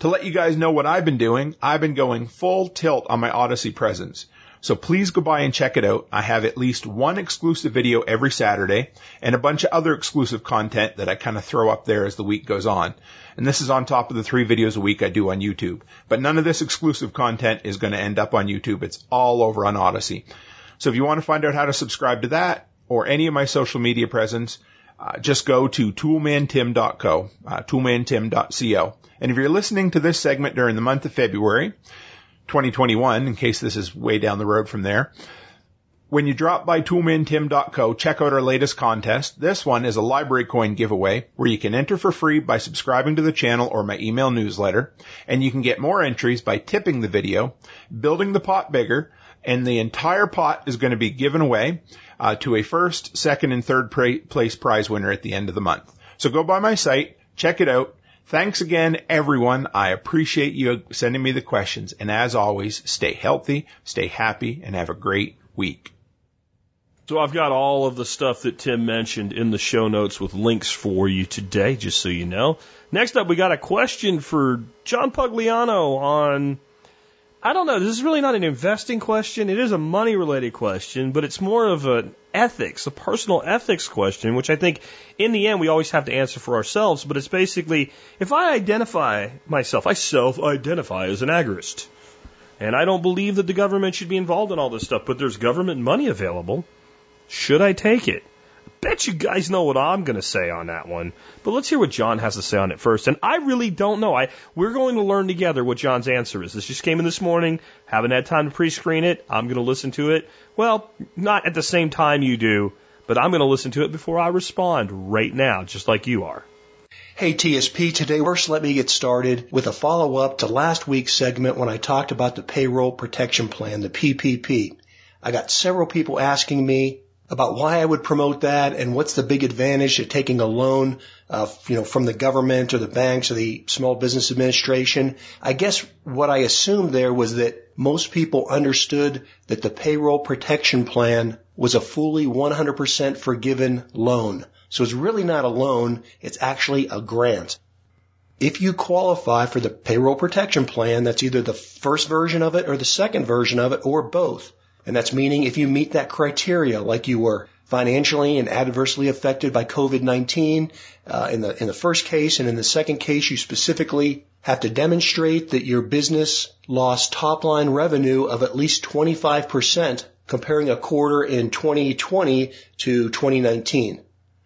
to let you guys know what I've been doing, I've been going full tilt on my Odysee presence. So please go by and check it out. I have at least one exclusive video every Saturday and a bunch of other exclusive content that I kind of throw up there as the week goes on. And this is on top of the three videos a week I do on YouTube. But none of this exclusive content is going to end up on YouTube. It's all over on Odysee. So if you want to find out how to subscribe to that or any of my social media presence, uh, just go to toolmantim.co, uh, toolmantim.co. And if you're listening to this segment during the month of February 2021, in case this is way down the road from there, when you drop by toolmantim.co, check out our latest contest. This one is a LBRY coin giveaway where you can enter for free by subscribing to the channel or my email newsletter. And you can get more entries by tipping the video, building the pot bigger, and the entire pot is going to be given away. uh, to a first, second, and third pra- place prize winner at the end of the month. So go by my site, check it out. Thanks again, everyone. I appreciate you sending me the questions. And as always, stay healthy, stay happy, and have a great week.
So I've got all of the stuff that Tim mentioned in the show notes with links for you today, just so you know. Next up, we got a question for John Pugliano on, I don't know, this is really not an investing question. It is a money related question, but it's more of an ethics, a personal ethics question, which I think in the end we always have to answer for ourselves. But it's basically, if I identify myself, I self identify as an agorist. And I don't believe that the government should be involved in all this stuff, but there's government money available. Should I take it? Bet you guys know what I'm going to say on that one. But let's hear what John has to say on it first. And I really don't know. I we're going to learn together what John's answer is. This just came in this morning. Haven't had time to pre-screen it. I'm going to listen to it. Well, not at the same time you do, but I'm going to listen to it before I respond right now, just like you are.
Hey TSP, today first let me get started with a follow up to last week's segment when I talked about the payroll protection plan, the PPP. I got several people asking me about why I would promote that and what's the big advantage to taking a loan, uh, you know, from the government or the banks or the Small Business Administration. I guess what I assumed there was that most people understood that the payroll protection plan was a fully 100% forgiven loan. So it's really not a loan. It's actually a grant. If you qualify for the payroll protection plan, that's either the first version of it or the second version of it or both. And that's meaning if you meet that criteria, like you were financially and adversely affected by COVID-19 uh, in the in the first case, and in the second case, you specifically have to demonstrate that your business lost top line revenue of at least 25%, comparing a quarter in 2020 to 2019.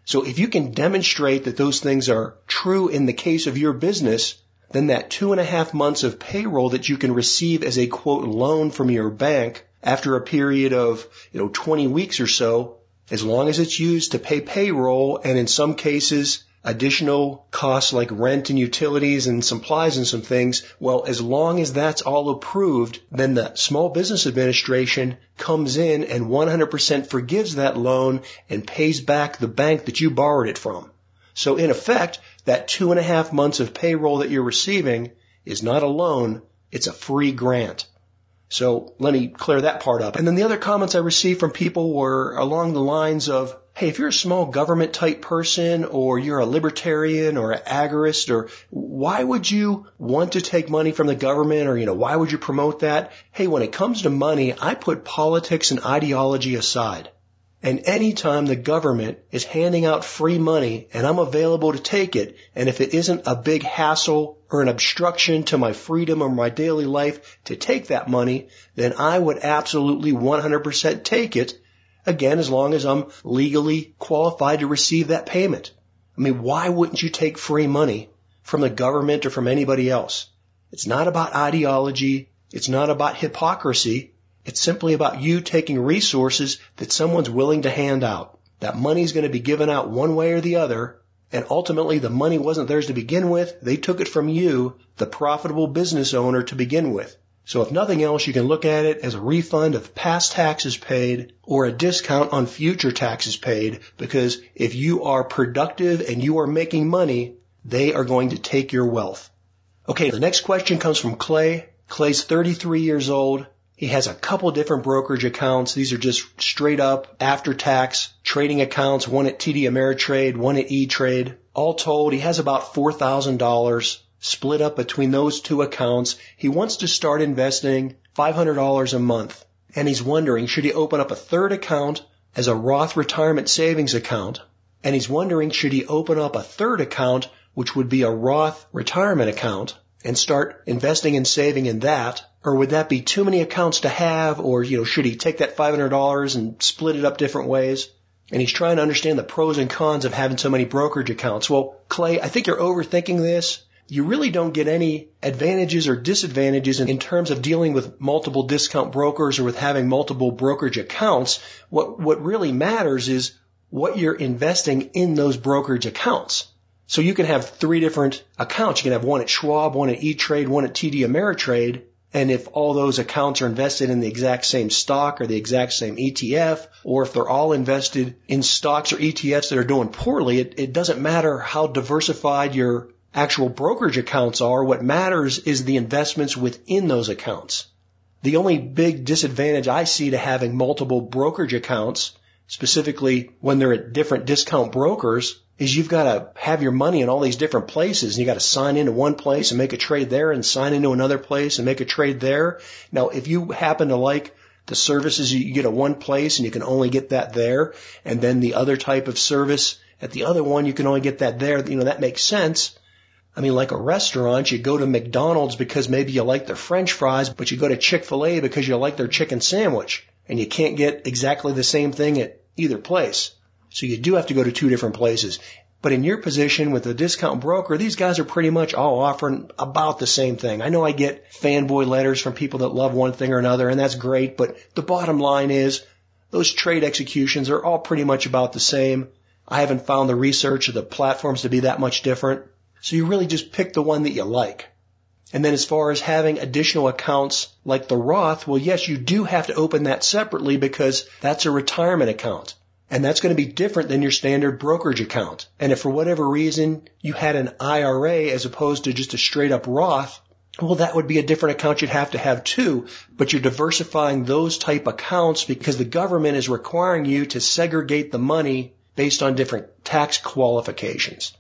So if you can demonstrate that those things are true in the case of your business, then that two and a half months of payroll that you can receive as a quote loan from your bank after a period of, you know, 20 weeks or so, as long as it's used to pay payroll and in some cases additional costs like rent and utilities and supplies and some things, well, as long as that's all approved, then the Small Business Administration comes in and 100% forgives that loan and pays back the bank that you borrowed it from. So in effect, that two and a half months of payroll that you're receiving is not a loan, it's a free grant. So let me clear that part up. And then the other comments I received from people were along the lines of, hey, if you're a small government type person or you're a libertarian or an agorist or why would you want to take money from the government or, you know, why would you promote that? Hey, when it comes to money, I put politics and ideology aside. And anytime the government is handing out free money and I'm available to take it, and if it isn't a big hassle or an obstruction to my freedom or my daily life to take that money, then I would absolutely 100% take it. Again, as long as I'm legally qualified to receive that payment. I mean, why wouldn't you take free money from the government or from anybody else? It's not about ideology. It's not about hypocrisy. It's simply about you taking resources that someone's willing to hand out. That money's going to be given out one way or the other, and ultimately the money wasn't theirs to begin with. They took it from you, the profitable business owner, to begin with. So if nothing else, you can look at it as a refund of past taxes paid or a discount on future taxes paid because if you are productive and you are making money, they are going to take your wealth. Okay, the next question comes from Clay. Clay's 33 years old. He has a couple different brokerage accounts. These are just straight up after tax trading accounts, one at TD Ameritrade, one at E-Trade. All told, he has about $4,000 split up between those two accounts. He wants to start investing $500 a month. And he's wondering, should he open up a third account as a Roth retirement savings account? And he's wondering, should he open up a third account, which would be a Roth retirement account? and start investing and saving in that? Or would that be too many accounts to have? Or, you know, should he take that $500 and split it up different ways? And he's trying to understand the pros and cons of having so many brokerage accounts. Well, Clay, I think you're overthinking this. You really don't get any advantages or disadvantages in, in terms of dealing with multiple discount brokers or with having multiple brokerage accounts. What, what really matters is what you're investing in those brokerage accounts. So you can have three different accounts. You can have one at Schwab, one at E-Trade, one at TD Ameritrade. And if all those accounts are invested in the exact same stock or the exact same ETF, or if they're all invested in stocks or ETFs that are doing poorly, it, it doesn't matter how diversified your actual brokerage accounts are. What matters is the investments within those accounts. The only big disadvantage I see to having multiple brokerage accounts, specifically when they're at different discount brokers, is you've got to have your money in all these different places and you got to sign into one place and make a trade there and sign into another place and make a trade there. Now, if you happen to like the services you get at one place and you can only get that there and then the other type of service at the other one, you can only get that there, you know, that makes sense. I mean, like a restaurant, you go to McDonald's because maybe you like their french fries, but you go to Chick-fil-A because you like their chicken sandwich and you can't get exactly the same thing at either place. So you do have to go to two different places. But in your position with a discount broker, these guys are pretty much all offering about the same thing. I know I get fanboy letters from people that love one thing or another, and that's great, but the bottom line is those trade executions are all pretty much about the same. I haven't found the research of the platforms to be that much different. So you really just pick the one that you like. And then as far as having additional accounts like the Roth, well, yes, you do have to open that separately because that's a retirement account. And that's going to be different than your standard brokerage account. And if for whatever reason you had an IRA as opposed to just a straight up Roth, well, that would be a different account you'd have to have too, but you're diversifying those type accounts because the government is requiring you to segregate the money based on different tax qualifications.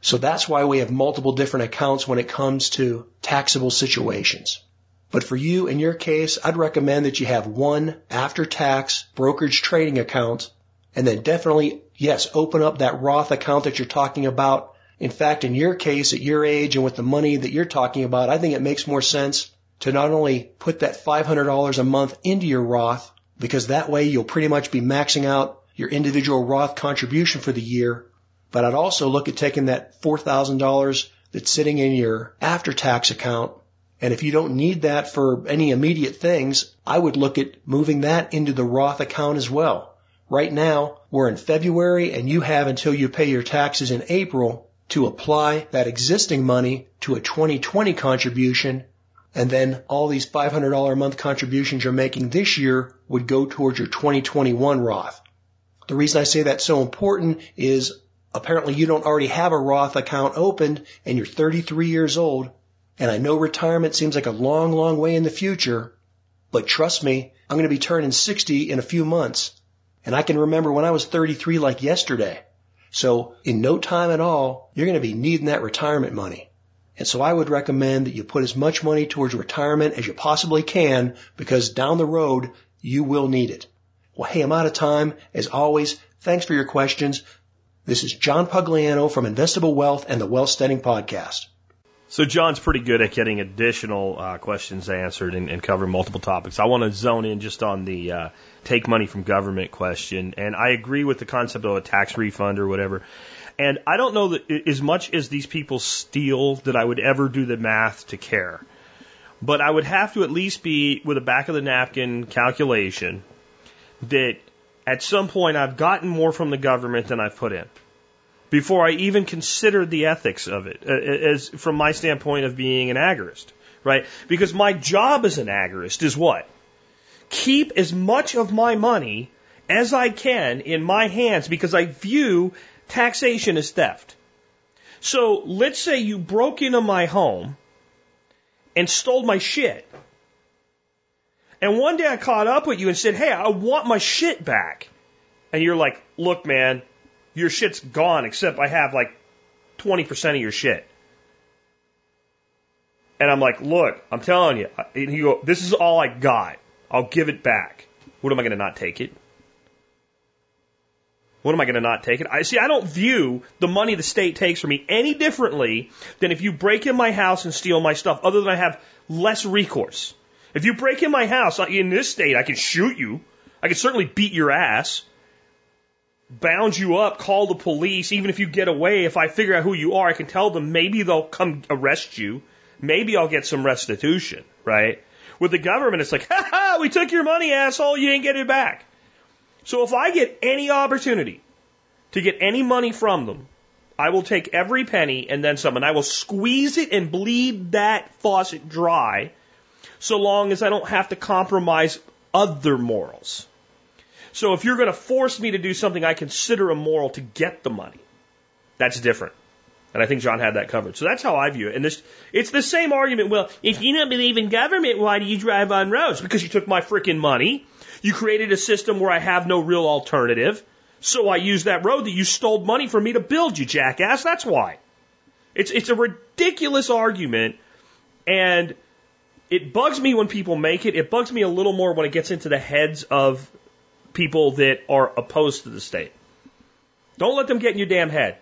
So that's why we have multiple different accounts when it comes to taxable situations. But for you, in your case, I'd recommend that you have one after tax brokerage trading account and then definitely, yes, open up that Roth account that you're talking about. In fact, in your case, at your age and with the money that you're talking about, I think it makes more sense to not only put that $500 a month into your Roth, because that way you'll pretty much be maxing out your individual Roth contribution for the year. But I'd also look at taking that $4,000 that's sitting in your after tax account. And if you don't need that for any immediate things, I would look at moving that into the Roth account as well. Right now, we're in February and you have until you pay your taxes in April to apply that existing money to a 2020 contribution and then all these $500 a month contributions you're making this year would go towards your 2021 Roth. The reason I say that's so important is apparently you don't already have a Roth account opened and you're 33 years old. And I know retirement seems like a long, long way in the future, but trust me, I'm going to be turning 60 in a few months. And I can remember when I was 33 like yesterday. So in no time at all, you're going to be needing that retirement money. And so I would recommend that you put as much money towards retirement as you possibly can because down the road, you will need it. Well, hey, I'm out of time. As always, thanks for your questions. This is John Pugliano from Investable Wealth and the Wealth Standard Podcast.
So John's pretty good at getting additional uh, questions answered and, and covering multiple topics. I want to zone in just on the uh, take money from government question, and I agree with the concept of a tax refund or whatever. And I don't know that as much as these people steal that I would ever do the math to care. But I would have to at least be with a back of the napkin calculation that at some point I've gotten more from the government than I've put in before I even considered the ethics of it, uh, as from my standpoint of being an agorist, right? Because my job as an agorist is what? Keep as much of my money as I can in my hands because I view taxation as theft. So let's say you broke into my home and stole my shit. And one day I caught up with you and said, Hey, I want my shit back. And you're like, Look, man, your shit's gone except I have like 20% of your shit. And I'm like, look, I'm telling you, and you go, this is all I got. I'll give it back. What am I going to not take it? What am I going to not take it? I see. I don't view the money the state takes from me any differently than if you break in my house and steal my stuff. Other than I have less recourse. If you break in my house in this state, I can shoot you. I can certainly beat your ass bound you up, call the police, even if you get away, if I figure out who you are, I can tell them maybe they'll come arrest you. Maybe I'll get some restitution, right? With the government, it's like, ha ha, we took your money, asshole, you didn't get it back. So if I get any opportunity to get any money from them, I will take every penny and then some, and I will squeeze it and bleed that faucet dry so long as I don't have to compromise other morals. So if you're going to force me to do something I consider immoral to get the money, that's different. And I think John had that covered. So that's how I view it. And this, it's the same argument. Well, if you don't believe in government, why do you drive on roads? Because you took my freaking money. You created a system where I have no real alternative. So I use that road that you stole money from me to build, you jackass. That's why. It's, it's a ridiculous argument. And it bugs me when people make it. It bugs me a little more when it gets into the heads of people that are opposed to the state. Don't let them get in your damn head.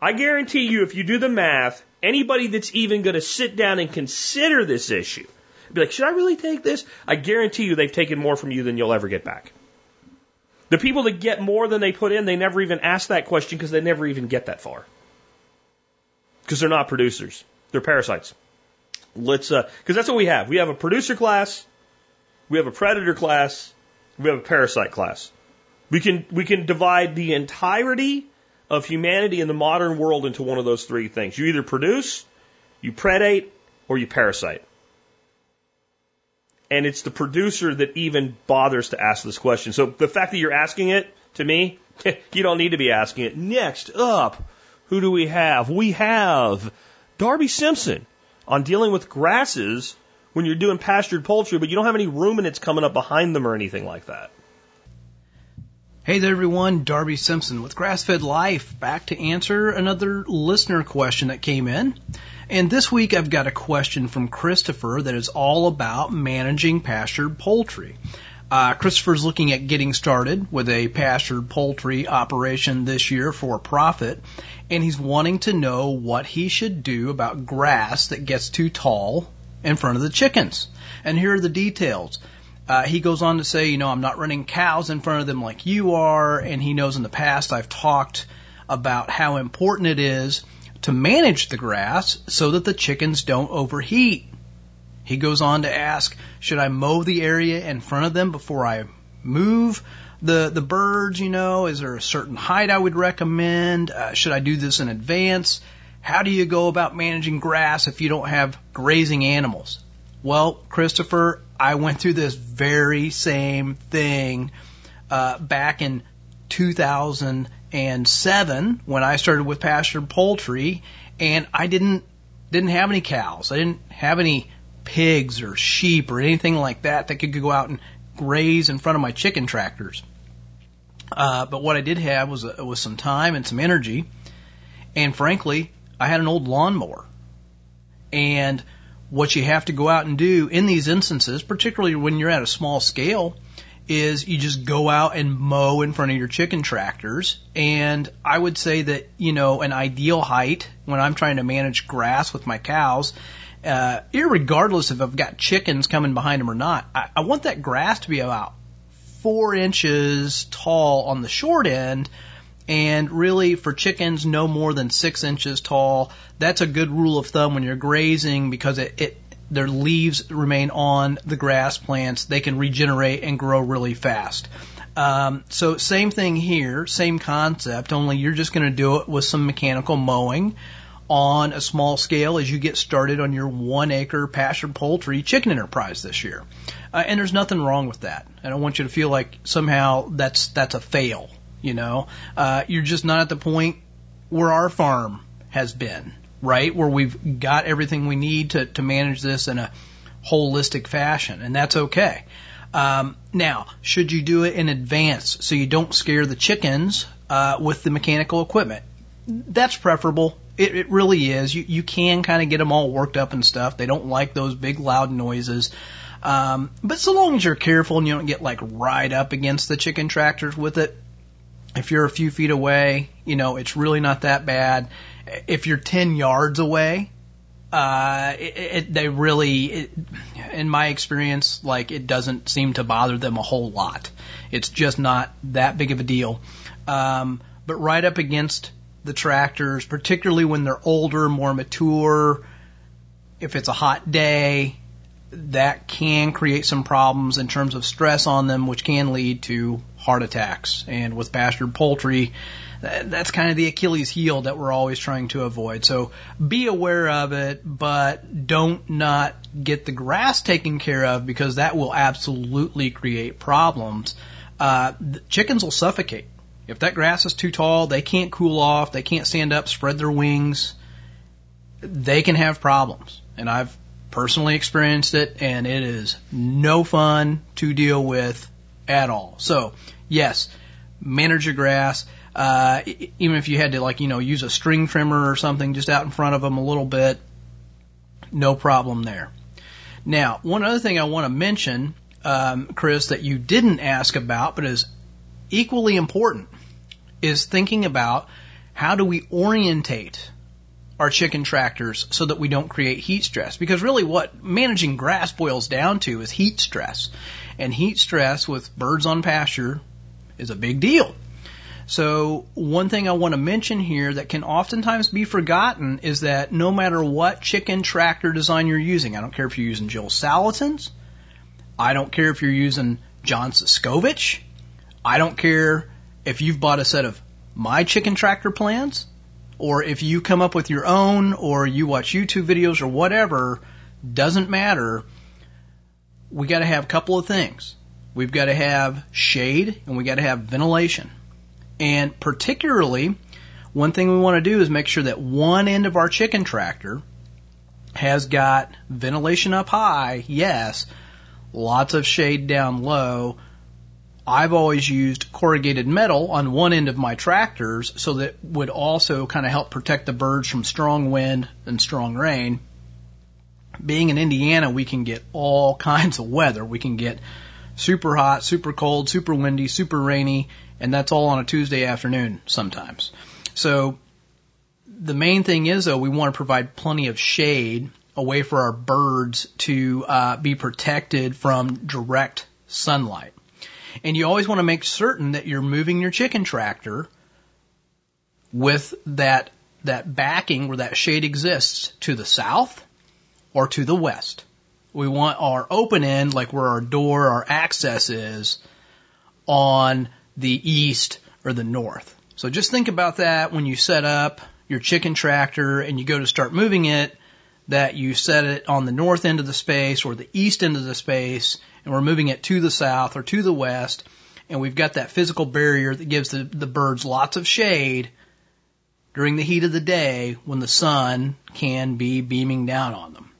I guarantee you, if you do the math, anybody that's even going to sit down and consider this issue, be like, should I really take this? I guarantee you they've taken more from you than you'll ever get back. The people that get more than they put in, they never even ask that question because they never even get that far. Because they're not producers. They're parasites. Let's, uh, cause that's what we have. We have a producer class, we have a predator class, we have a parasite class. We can, we can divide the entirety of humanity in the modern world into one of those three things. You either produce, you predate, or you parasite. And it's the producer that even bothers to ask this question. So the fact that you're asking it to me, you don't need to be asking it. Next up, who do we have? We have Darby Simpson on dealing with grasses when you're doing pastured poultry, but you don't have any ruminants coming up behind them or anything like that.
Hey there, everyone. Darby Simpson with Grassfed Life, back to answer another listener question that came in. And this week I've got a question from Christopher that is all about managing pastured poultry. Uh, Christopher's looking at getting started with a pastured poultry operation this year for profit, and he's wanting to know what he should do about grass that gets too tall in front of the chickens. And here are the details. Uh, he goes on to say, you know, I'm not running cows in front of them like you are, and he knows in the past I've talked about how important it is to manage the grass so that the chickens don't overheat. He goes on to ask, should I mow the area in front of them before I move the the birds? You know, is there a certain height I would recommend? Uh, should I do this in advance? How do you go about managing grass if you don't have grazing animals? Well, Christopher, I went through this very same thing uh, back in 2007 when I started with pastured poultry, and I didn't didn't have any cows. I didn't have any pigs or sheep or anything like that that could go out and graze in front of my chicken tractors. Uh, but what I did have was a, was some time and some energy, and frankly, I had an old lawnmower. And what you have to go out and do in these instances, particularly when you're at a small scale, is you just go out and mow in front of your chicken tractors. And I would say that, you know, an ideal height when I'm trying to manage grass with my cows, uh, irregardless if I've got chickens coming behind them or not, I, I want that grass to be about four inches tall on the short end and really for chickens no more than six inches tall. That's a good rule of thumb when you're grazing because it, it their leaves remain on the grass plants. They can regenerate and grow really fast. Um, so same thing here, same concept, only you're just going to do it with some mechanical mowing on a small scale as you get started on your one acre pasture poultry chicken enterprise this year. Uh, and there's nothing wrong with that. I don't want you to feel like somehow that's that's a fail. You know, uh, you're just not at the point where our farm has been, right? Where we've got everything we need to, to manage this in a holistic fashion, and that's okay. Um, now, should you do it in advance so you don't scare the chickens uh, with the mechanical equipment? That's preferable. It, it really is. You, you can kind of get them all worked up and stuff. They don't like those big loud noises. Um, but so long as you're careful and you don't get like right up against the chicken tractors with it, if you're a few feet away, you know, it's really not that bad. If you're 10 yards away, uh, it, it, they really, it, in my experience, like it doesn't seem to bother them a whole lot. It's just not that big of a deal. Um, but right up against the tractors, particularly when they're older, more mature, if it's a hot day, that can create some problems in terms of stress on them, which can lead to heart attacks. And with pastured poultry, that's kind of the Achilles heel that we're always trying to avoid. So be aware of it, but don't not get the grass taken care of because that will absolutely create problems. Uh, chickens will suffocate. If that grass is too tall, they can't cool off, they can't stand up, spread their wings, they can have problems. And I've personally experienced it, and it is no fun to deal with at all. So, yes, manage your grass. Uh, even if you had to, like, you know, use a string trimmer or something just out in front of them a little bit, no problem there. Now, one other thing I want to mention, um, Chris, that you didn't ask about, but is equally important, is thinking about how do we orientate our chicken tractors so that we don't create heat stress. Because really what managing grass boils down to is heat stress. And heat stress with birds on pasture is a big deal. So one thing I want to mention here that can oftentimes be forgotten is that no matter what chicken tractor design you're using, I don't care if you're using Joel Salatin's, I don't care if you're using John Suscovich, I don't care if you've bought a set of my chicken tractor plans, or if you come up with your own or you watch YouTube videos or whatever, doesn't matter. We got to have a couple of things. We've got to have shade and we got to have ventilation. And particularly, one thing we want to do is make sure that one end of our chicken tractor has got ventilation up high, yes, lots of shade down low, I've always used corrugated metal on one end of my tractors so that would also kind of help protect the birds from strong wind and strong rain. Being in Indiana, we can get all kinds of weather. We can get super hot, super cold, super windy, super rainy, and that's all on a Tuesday afternoon sometimes. So the main thing is though, we want to provide plenty of shade, a way for our birds to uh, be protected from direct sunlight. And you always want to make certain that you're moving your chicken tractor with that, that backing where that shade exists to the south or to the west. We want our open end, like where our door, our access is, on the east or the north. So just think about that when you set up your chicken tractor and you go to start moving it, that you set it on the north end of the space or the east end of the space and we're moving it to the south or to the west, and we've got that physical barrier that gives the, the birds lots of shade during the heat of the day when the sun can be beaming down on them.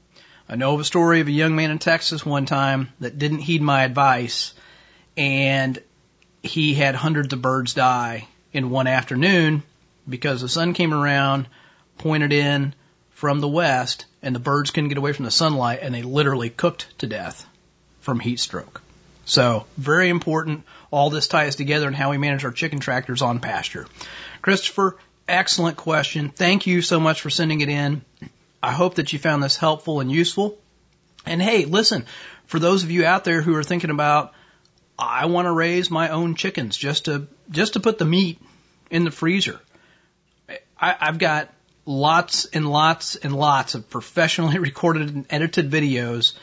I know of a story of a young man in Texas one time that didn't heed my advice and he had hundreds of birds die in one afternoon because the sun came around, pointed in from the west, and the birds couldn't get away from the sunlight and they literally cooked to death from heat stroke. So very important. All this ties together in how we manage our chicken tractors on pasture. Christopher, excellent question. Thank you so much for sending it in. I hope that you found this helpful and useful. And hey, listen, for those of you out there who are thinking about, I want to raise my own chickens just to, just to put the meat in the freezer. I, I've got lots and lots and lots of professionally recorded and edited videos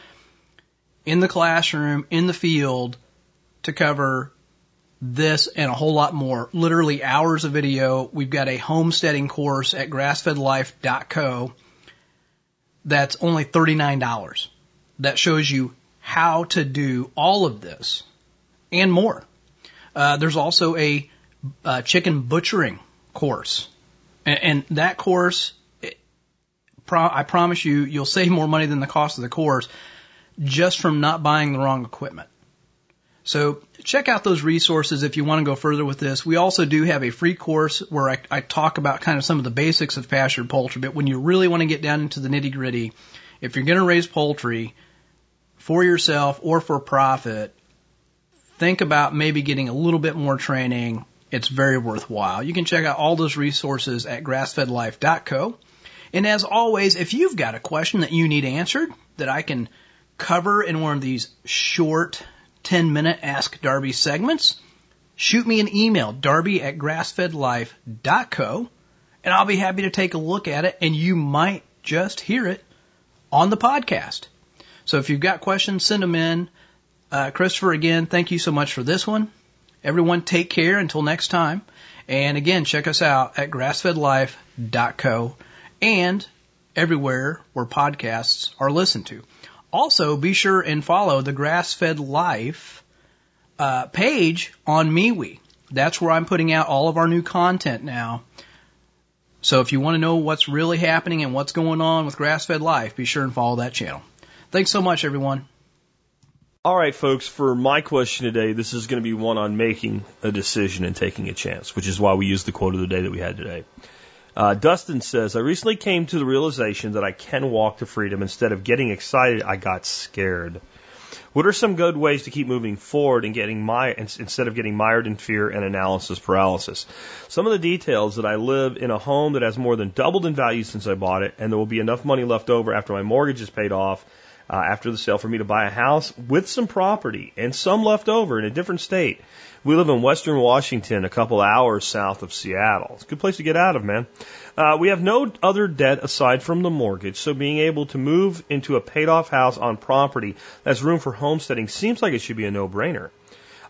in the classroom, in the field to cover this and a whole lot more. Literally hours of video. We've got a homesteading course at grassfedlife.co that's only $39. That shows you how to do all of this and more. Uh, there's also a uh, chicken butchering course. And, and that course, it, pro- I promise you, you'll save more money than the cost of the course just from not buying the wrong equipment. So check out those resources if you want to go further with this. We also do have a free course where I, I talk about kind of some of the basics of pastured poultry, but when you really want to get down into the nitty gritty, if you're going to raise poultry for yourself or for profit, think about maybe getting a little bit more training. It's very worthwhile. You can check out all those resources at grassfedlife.co. And as always, if you've got a question that you need answered that I can cover in one of these short 10 minute Ask Darby segments, shoot me an email, darby at grassfedlife.co, and I'll be happy to take a look at it and you might just hear it on the podcast. So if you've got questions, send them in. Uh, Christopher, again, thank you so much for this one. Everyone take care until next time. And again, check us out at grassfedlife.co and everywhere where podcasts are listened to. Also, be sure and follow the Grassfed Life uh, page on MeWe. That's where I'm putting out all of our new content now. So if you want to know what's really happening and what's going on with Grassfed Life, be sure and follow that channel. Thanks so much, everyone.
All right, folks, for my question today, this is going to be one on making a decision and taking a chance, which is why we used the quote of the day that we had today. Uh, Dustin says, I recently came to the realization that I can walk to freedom. Instead of getting excited, I got scared. What are some good ways to keep moving forward and getting my instead of getting mired in fear and analysis paralysis? Some of the details that I live in a home that has more than doubled in value since I bought it, and there will be enough money left over after my mortgage is paid off uh, after the sale for me to buy a house with some property and some left over in a different state. We live in Western Washington, a couple hours south of Seattle. It's a good place to get out of, man. Uh, we have no other debt aside from the mortgage, so being able to move into a paid off house on property that's room for homesteading seems like it should be a no brainer.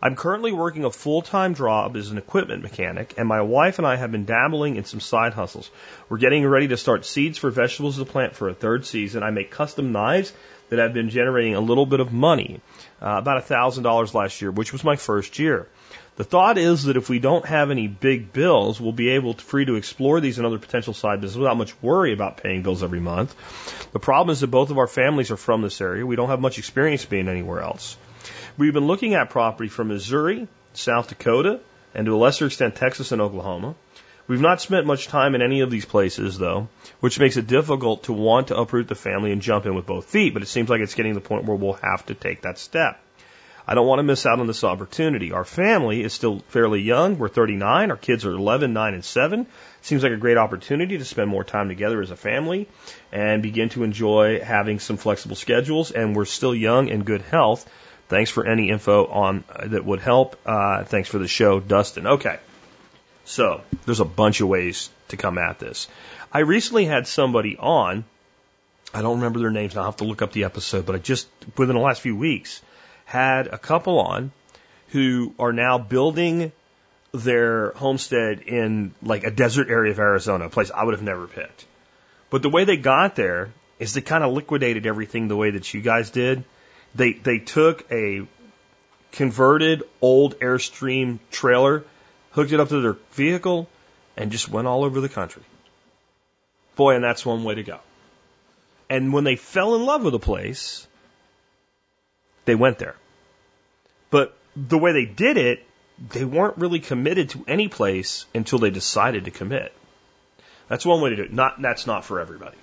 I'm currently working a full time job as an equipment mechanic, and my wife and I have been dabbling in some side hustles. We're getting ready to start seeds for vegetables to plant for a third season. I make custom knives that have been generating a little bit of money, uh, about a thousand dollars last year, which was my first year. The thought is that if we don't have any big bills, we'll be able to free to explore these and other potential side businesses without much worry about paying bills every month. The problem is that both of our families are from this area. We don't have much experience being anywhere else. We've been looking at property from Missouri, South Dakota, and to a lesser extent Texas and Oklahoma. We've not spent much time in any of these places, though, which makes it difficult to want to uproot the family and jump in with both feet, but it seems like it's getting to the point where we'll have to take that step. I don't want to miss out on this opportunity. Our family is still fairly young. We're 39. Our kids are 11, 9, and 7. Seems like a great opportunity to spend more time together as a family and begin to enjoy having some flexible schedules. And we're still young and good health. Thanks for any info on uh, that would help. Uh, thanks for the show, Dustin. Okay. So there's a bunch of ways to come at this. I recently had somebody on. I don't remember their names. I'll have to look up the episode, but I just, within the last few weeks, had a couple on who are now building their homestead in like a desert area of Arizona, a place I would have never picked. But the way they got there is they kind of liquidated everything the way that you guys did. They they took a converted old Airstream trailer hooked it up to their vehicle, and just went all over the country. Boy, and that's one way to go. And when they fell in love with a place, they went there. But the way they did it, they weren't really committed to any place until they decided to commit. That's one way to do it. Not that's not for everybody.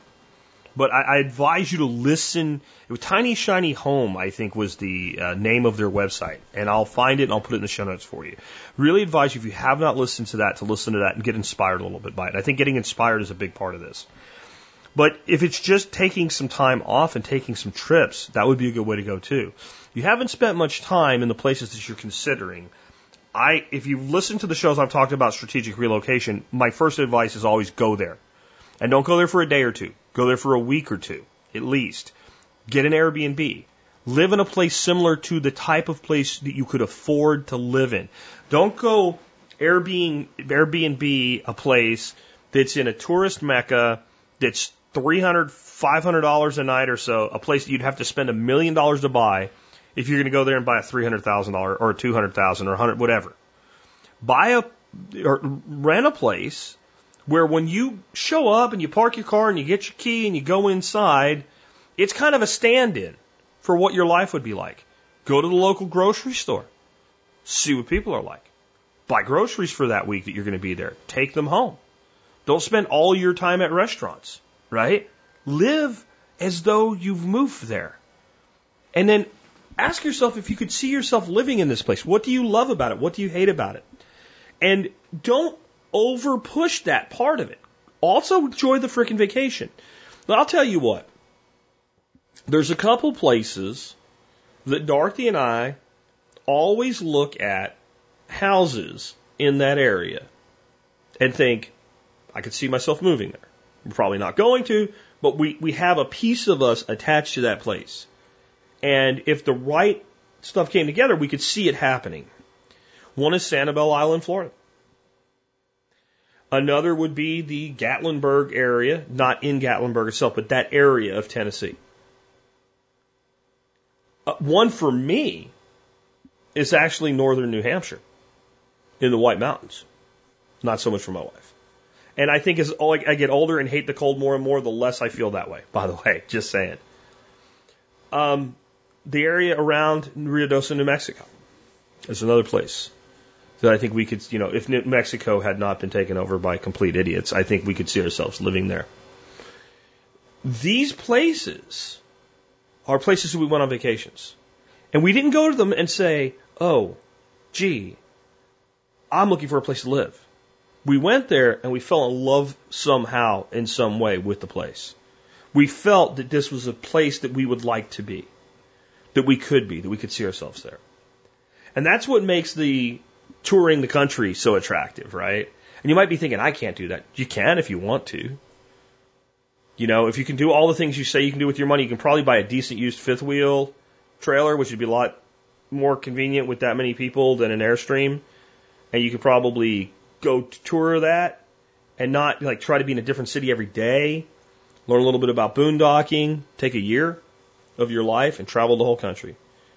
But I, I advise you to listen. Tiny Shiny Home, I think, was the uh, name of their website, and I'll find it and I'll put it in the show notes for you. Really advise you if you have not listened to that to listen to that and get inspired a little bit by it. I think getting inspired is a big part of this. But if it's just taking some time off and taking some trips, that would be a good way to go too. You haven't spent much time in the places that you're considering. I, if you've listened to the shows I've talked about strategic relocation, my first advice is always go there. And don't go there for a day or two. Go there for a week or two, at least. Get an Airbnb. Live in a place similar to the type of place that you could afford to live in. Don't go Airbnb, Airbnb a place that's in a tourist mecca that's $300, $500 a night or so, a place that you'd have to spend a million dollars to buy if you're going to go there and buy a $300,000 or a 200,000 or 100, whatever. Buy a, or rent a place where when you show up and you park your car and you get your key and you go inside, it's kind of a stand in for what your life would be like. Go to the local grocery store, see what people are like. Buy groceries for that week that you're going to be there. Take them home. Don't spend all your time at restaurants, right? Live as though you've moved there. And then ask yourself if you could see yourself living in this place. What do you love about it? What do you hate about it? And don't over push that part of it. Also enjoy the freaking vacation. But I'll tell you what. There's a couple places that Dorothy and I always look at houses in that area and think, I could see myself moving there. We're probably not going to, but we, we have a piece of us attached to that place. And if the right stuff came together, we could see it happening. One is Sanibel Island, Florida. Another would be the Gatlinburg area, not in Gatlinburg itself, but that area of Tennessee. Uh, one for me is actually northern New Hampshire in the White Mountains. Not so much for my wife. And I think as I get older and hate the cold more and more, the less I feel that way, by the way, just saying. Um, the area around Ruidoso, New Mexico is another place that I think we could, you know, if New Mexico had not been taken over by complete idiots, I think we could see ourselves living there. These places are places we went on vacations. And we didn't go to them and say, oh, gee, I'm looking for a place to live. We went there and we fell in love somehow in some way with the place. We felt that this was a place that we would like to be, that we could be, that we could see ourselves there. And that's what makes the touring the country so attractive, right? And you might be thinking, I can't do that. You can if you want to. You know, if you can do all the things you say you can do with your money, you can probably buy a decent used fifth wheel trailer, which would be a lot more convenient with that many people than an Airstream. And you could probably go tour that and not like try to be in a different city every day. Learn a little bit about boondocking, take a year of your life and travel the whole country.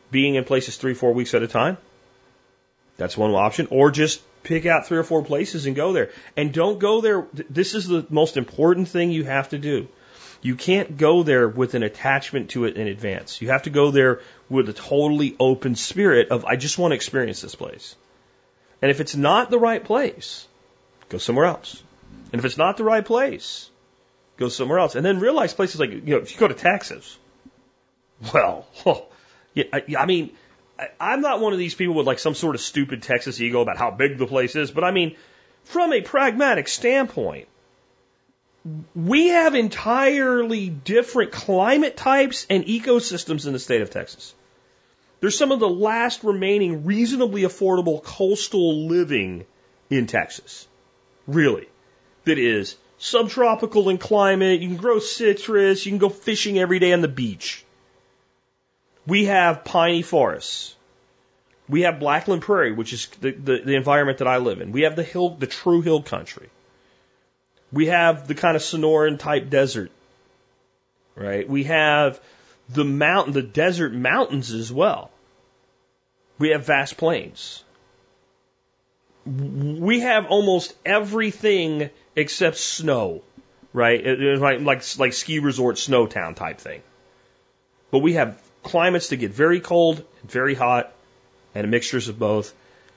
Being in places three, four weeks at a time that's one option. Or just pick out three or four places and go there. And don't go there. This is the most important thing you have to do. You can't go there with an attachment to it in advance. You have to go there with a totally open spirit of, I just want to experience this place. And if it's not the right place, go somewhere else. And if it's not the right place, go somewhere else. And then realize places like, you know, if you go to Texas, well, yeah, I, I mean, I'm not one of these people with like some sort of stupid Texas ego about how big the place is, but I mean, from a pragmatic standpoint, we have entirely different climate types and ecosystems in the state of Texas. There's some of the last remaining reasonably affordable coastal living in Texas. Really. That is subtropical in climate. You can grow citrus. You can go fishing every day on the beach. We have piney forests. We have Blackland Prairie, which is the, the, the environment that I live in. We have the hill, the true hill country. We have the kind of Sonoran type desert, right? We have the mountain, the desert mountains as well. We have vast plains. We have almost everything except snow, right? Like, like, like ski resort, snow town type thing. But we have climates that get very cold very hot and mixtures of both.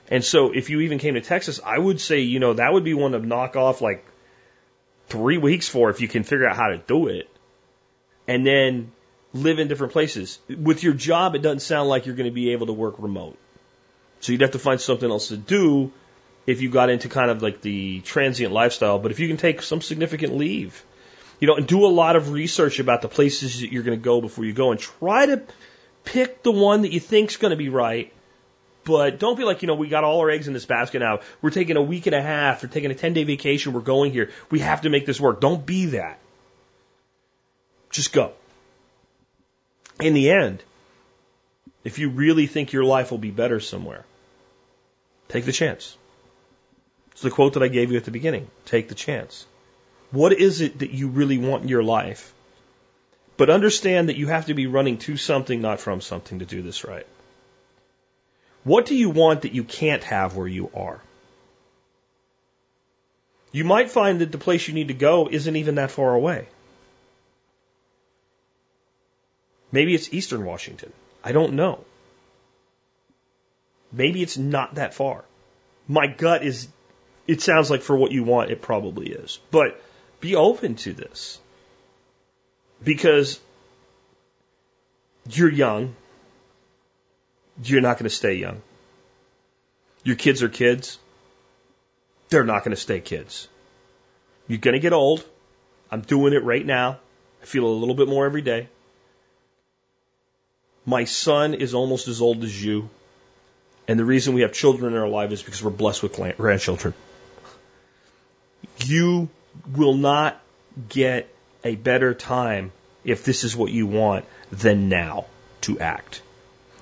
And so if you even came to Texas, I would say, you know, that would be one to knock off like three weeks for if you can figure out how to do it. And then live in different places. With your job, it doesn't sound like you're going to be able to work remote. So you'd have to find something else to do if you got into kind of like the transient lifestyle. But if you can take some significant leave, you know, and do a lot of research about the places that you're going to go before you go and try to pick the one that you think's going to be right. But don't be like, you know, we got all our eggs in this basket now. We're taking a week and a half. We're taking a 10 day vacation. We're going here. We have to make this work. Don't be that. Just go. In the end, if you really think your life will be better somewhere, take the chance. It's the quote that I gave you at the beginning. Take the chance. What is it that you really want in your life? But understand that you have to be running to something, not from something to do this right. What do you want that you can't have where you are? You might find that the place you need to go isn't even that far away. Maybe it's Eastern Washington. I don't know. Maybe it's not that far. My gut is, it sounds like for what you want, it probably is. But be open to this. Because you're young. You're not going to stay young. Your kids are kids. They're not going to stay kids. You're going to get old. I'm doing it right now. I feel a little bit more every day. My son is almost as old as you. And the reason we have children in our life is because we're blessed with grandchildren. You will not get a better time if this is what you want than now to act.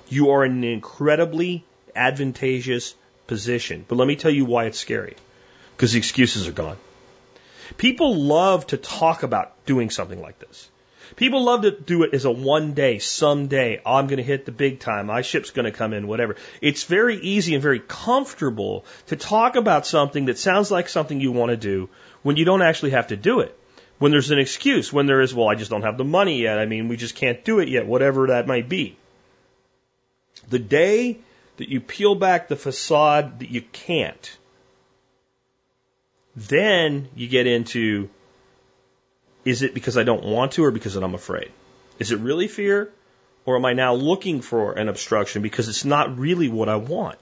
You are in an incredibly advantageous position. But let me tell you why it's scary. Because the excuses are gone. People love to talk about doing something like this. People love to do it as a one day, someday, I'm going to hit the big time, my ship's going to come in, whatever. It's very easy and very comfortable to talk about something that sounds like something you want to do when you don't actually have to do it. When there's an excuse, when there is, well, I just don't have the money yet, I mean, we just can't do it yet, whatever that might be. The day that you peel back the facade that you can't, then you get into is it because I don't want to or because I'm afraid? Is it really fear? Or am I now looking for an obstruction because it's not really what I want?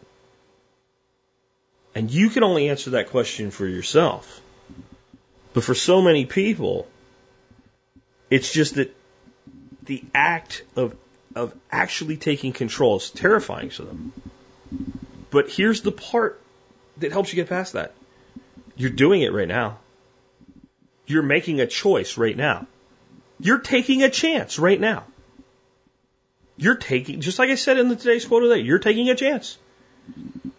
And you can only answer that question for yourself. But for so many people, it's just that the act of, of actually taking control is terrifying to them. But here's the part that helps you get past that. You're doing it right now. You're making a choice right now. You're taking a chance right now. You're taking, just like I said in the today's quote today, you're taking a chance.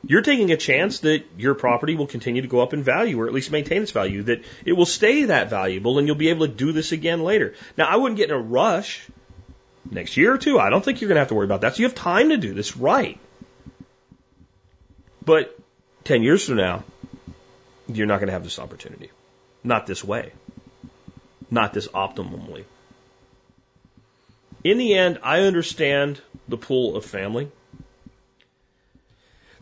You're taking a chance that your property will continue to go up in value or at least maintain its value, that it will stay that valuable and you'll be able to do this again later. Now, I wouldn't get in a rush next year or two. I don't think you're going to have to worry about that. So you have time to do this right. But 10 years from now, you're not going to have this opportunity. Not this way. Not this optimally. In the end, I understand the pull of family.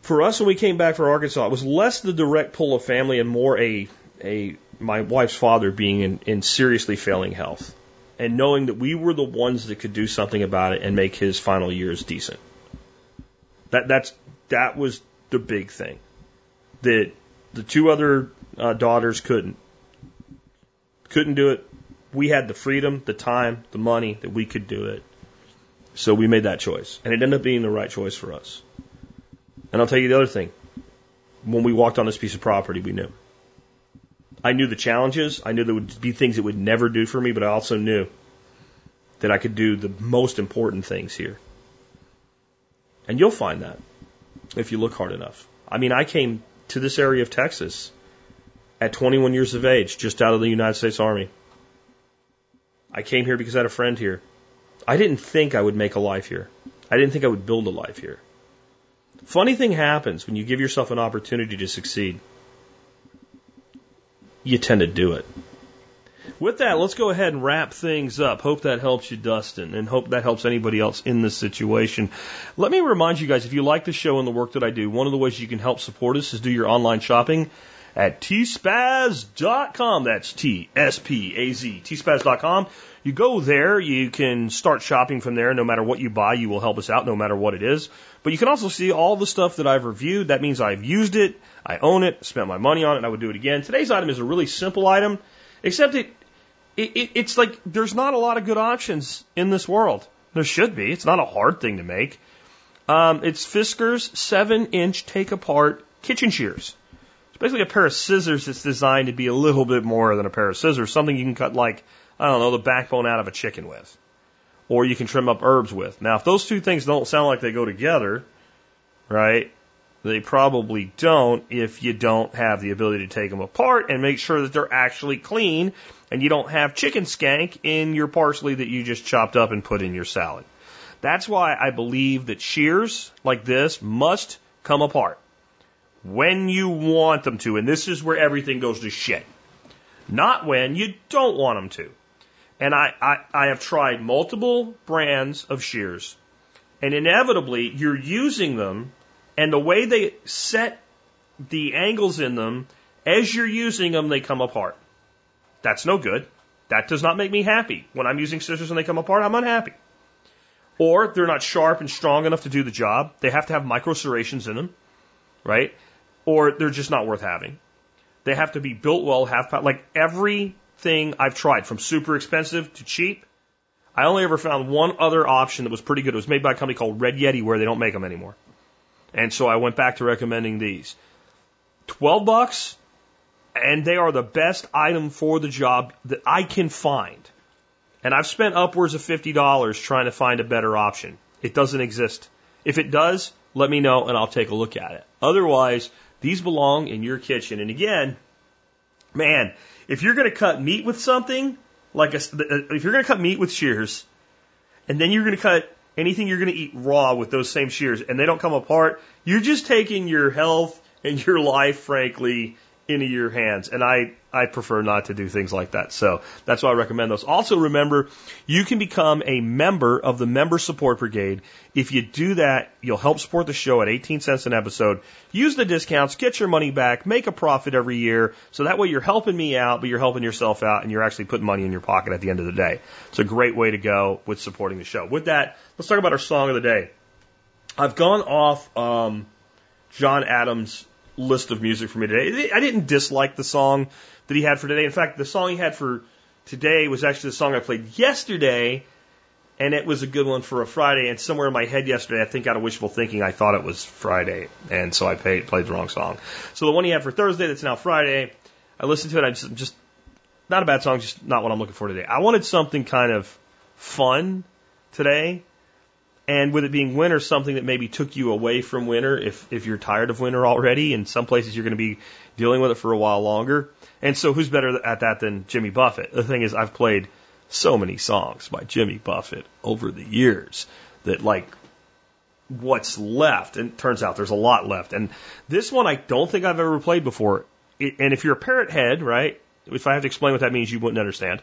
For us, when we came back from Arkansas, it was less the direct pull of family and more a, a my wife's father being in, in seriously failing health and knowing that we were the ones that could do something about it and make his final years decent. That that's that was the big thing. That the two other uh, daughters couldn't. Couldn't do it. We had the freedom, the time, the money that we could do it. So we made that choice. And it ended up being the right choice for us. And I'll tell you the other thing. When we walked on this piece of property, we knew. I knew the challenges. I knew there would be things it would never do for me, but I also knew that I could do the most important things here. And you'll find that if you look hard enough. I mean, I came to this area of Texas at 21 years of age, just out of the United States Army. I came here because I had a friend here. I didn't think I would make a life here. I didn't think I would build a life here. Funny thing happens when you give yourself an opportunity to succeed. You tend to do it. With that, let's go ahead and wrap things up. Hope that helps you, Dustin, and hope that helps anybody else in this situation. Let me remind you guys, if you like the show and the work that I do, one of the ways you can help support us is do your online shopping at tspaz.com. That's T-S-P-A-Z, tspaz.com. You go there, you can start shopping from there. No matter what you buy, you will help us out no matter what it is. But you can also see all the stuff that I've reviewed. That means I've used it, I own it, spent my money on it, and I would do it again. Today's item is a really simple item, except it, it, it it's like there's not a lot of good options in this world. There should be. It's not a hard thing to make. Um, it's Fiskars 7 inch take apart kitchen shears basically a pair of scissors that's designed to be a little bit more than a pair of scissors, something you can cut like, I don't know, the backbone out of a chicken with. Or you can trim up herbs with. Now, if those two things don't sound like they go together, right, they probably don't if you don't have the ability to take them apart and make sure that they're actually clean and you don't have chicken skank in your parsley that you just chopped up and put in your salad. That's why I believe that shears like this must come apart when you want them to. And this is where everything goes to shit. Not when you don't want them to. And I, I, I have tried multiple brands of shears. And inevitably, you're using them, and the way they set the angles in them, as you're using them, they come apart. That's no good. That does not make me happy. When I'm using scissors and they come apart, I'm unhappy. Or they're not sharp and strong enough to do the job. They have to have micro serrations in them, right? Or they're just not worth having. They have to be built well, have like everything I've tried from super expensive to cheap. I only ever found one other option that was pretty good. It was made by a company called Red Yeti where they don't make them anymore. And so I went back to recommending these. 12 bucks and they are the best item for the job that I can find. And I've spent upwards of $50 trying to find a better option. It doesn't exist. If it does, let me know and I'll take a look at it. Otherwise, these belong in your kitchen. And again, man, if you're going to cut meat with something, like a, uh, if you're going to cut meat with shears, and then you're going to cut anything you're going to eat raw with those same shears, and they don't come apart, you're just taking your health and your life, frankly, into your hands. And I, I prefer not to do things like that. So that's why I recommend those. Also remember, you can become a member of the Member Support Brigade. If you do that, you'll help support the show at 18 cents an episode. Use the discounts, get your money back, make a profit every year. So that way you're helping me out, but you're helping yourself out and you're actually putting money in your pocket at the end of the day. It's a great way to go with supporting the show. With that, let's talk about our song of the day. I've gone off, um, John Adams' list of music for me today. I didn't dislike the song that he had for today. In fact, the song he had for today was actually the song I played yesterday, and it was a good one for a Friday. And somewhere in my head yesterday, I think out of wishful thinking, I thought it was Friday, and so I played, played the wrong song. So the one he had for Thursday, that's now Friday, I listened to it. I just, just not a bad song, just not what I'm looking for today. I wanted something kind of fun today. And with it being winter, something that maybe took you away from winter if, if you're tired of winter already. In some places, you're going to be dealing with it for a while longer. And so, who's better at that than Jimmy Buffett? The thing is, I've played so many songs by Jimmy Buffett over the years that, like, what's left, and turns out there's a lot left. And this one I don't think I've ever played before. It, and if you're a parrot head, right? If I have to explain what that means, you wouldn't understand.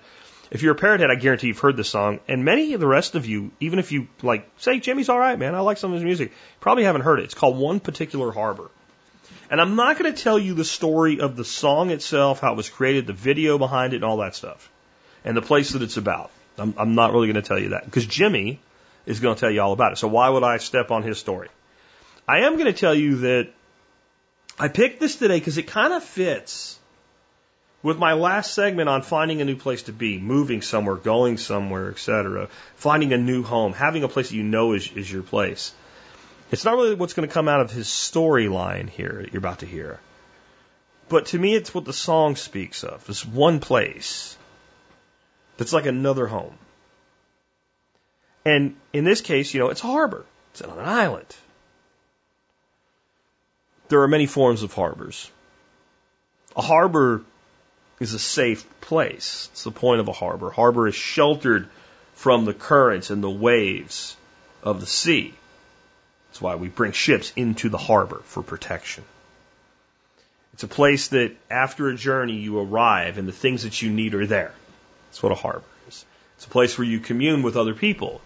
If you're a parrot head, I guarantee you've heard this song. And many of the rest of you, even if you like, say, Jimmy's all right, man, I like some of his music, probably haven't heard it. It's called One Particular Harbor. And I'm not going to tell you the story of the song itself, how it was created, the video behind it, and all that stuff, and the place that it's about. I'm, I'm not really going to tell you that because Jimmy is going to tell you all about it. So why would I step on his story? I am going to tell you that I picked this today because it kind of fits with my last segment on finding a new place to be, moving somewhere, going somewhere, etc., finding a new home, having a place that you know is, is your place. It's not really what's going to come out of his storyline here that you're about to hear. But to me, it's what the song speaks of. This one place that's like another home. And in this case, you know, it's a harbor. It's on an island. There are many forms of harbors. A harbor is a safe place. It's the point of a harbor. Harbor is sheltered from the currents and the waves of the sea. That's why we bring ships into the harbor for protection. It's a place that after a journey you arrive and the things that you need are there. That's what a harbor is. It's a place where you commune with other people.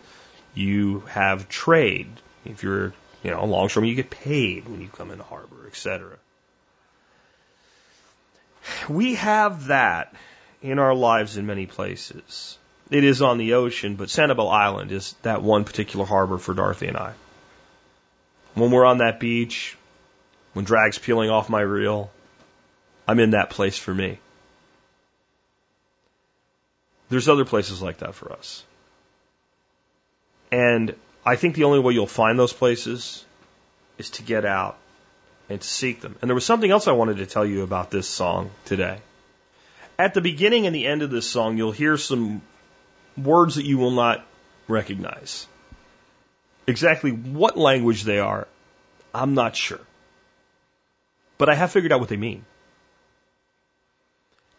You have trade. If you're, you know, a longshoreman, you get paid when you come into harbor, etc. We have that in our lives in many places. It is on the ocean, but Sanibel Island is that one particular harbor for Dorothy and I. When we're on that beach, when drag's peeling off my reel, I'm in that place for me. There's other places like that for us. And I think the only way you'll find those places is to get out and to seek them. And there was something else I wanted to tell you about this song today. At the beginning and the end of this song, you'll hear some words that you will not recognize. Exactly what language they are, I'm not sure. But I have figured out what they mean.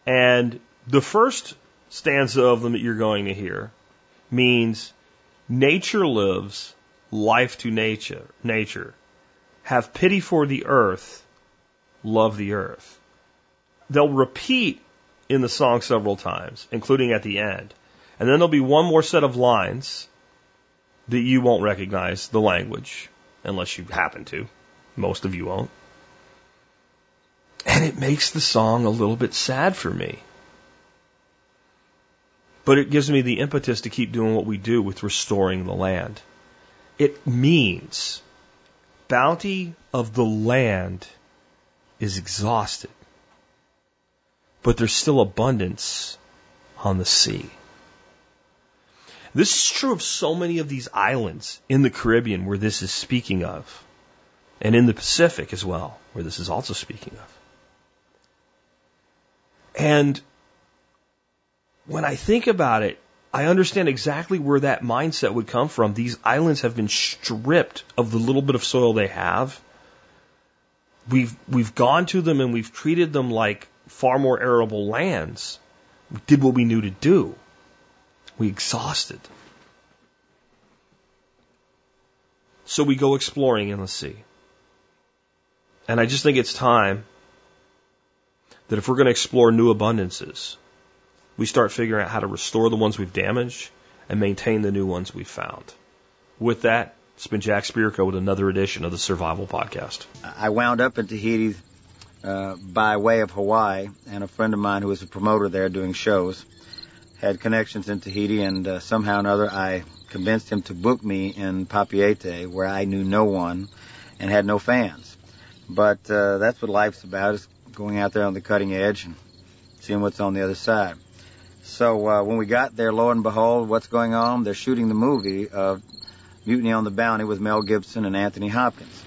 And the first stanza of them that you're going to hear means nature lives, life to nature, nature. Have pity for the earth, love the earth. They'll repeat in the song several times, including at the end. And then there'll be one more set of lines that you won't recognize the language, unless you happen to. Most of you won't. And it makes the song a little bit sad for me. But it gives me the impetus to keep doing what we do with restoring the land. It means bounty of the land is exhausted, but there's still abundance on the sea. This is true of so many of these islands in the Caribbean where this is speaking of, and in the Pacific as well, where this is also speaking of. And when I think about it, I understand exactly where that mindset would come from. These islands have been stripped of the little bit of soil they have. We've, we've gone to them and we've treated them like far more arable lands. We did what we knew to do. We exhausted. So we go exploring in the sea. And I just think it's time that if we're going to explore new abundances, we start figuring out how to restore the ones we've damaged and maintain the new ones we've found. With that, it's been Jack Spirko with another edition of the Survival Podcast.
I wound up in Tahiti uh, by way of Hawaii, and a friend of mine who was a promoter there doing shows had connections in Tahiti, and uh, somehow or another I convinced him to book me in Papeete, where I knew no one and had no fans. But uh, that's what life's about: is going out there on the cutting edge and seeing what's on the other side. So uh, when we got there, lo and behold, what's going on? They're shooting the movie of Mutiny on the Bounty with Mel Gibson and Anthony Hopkins.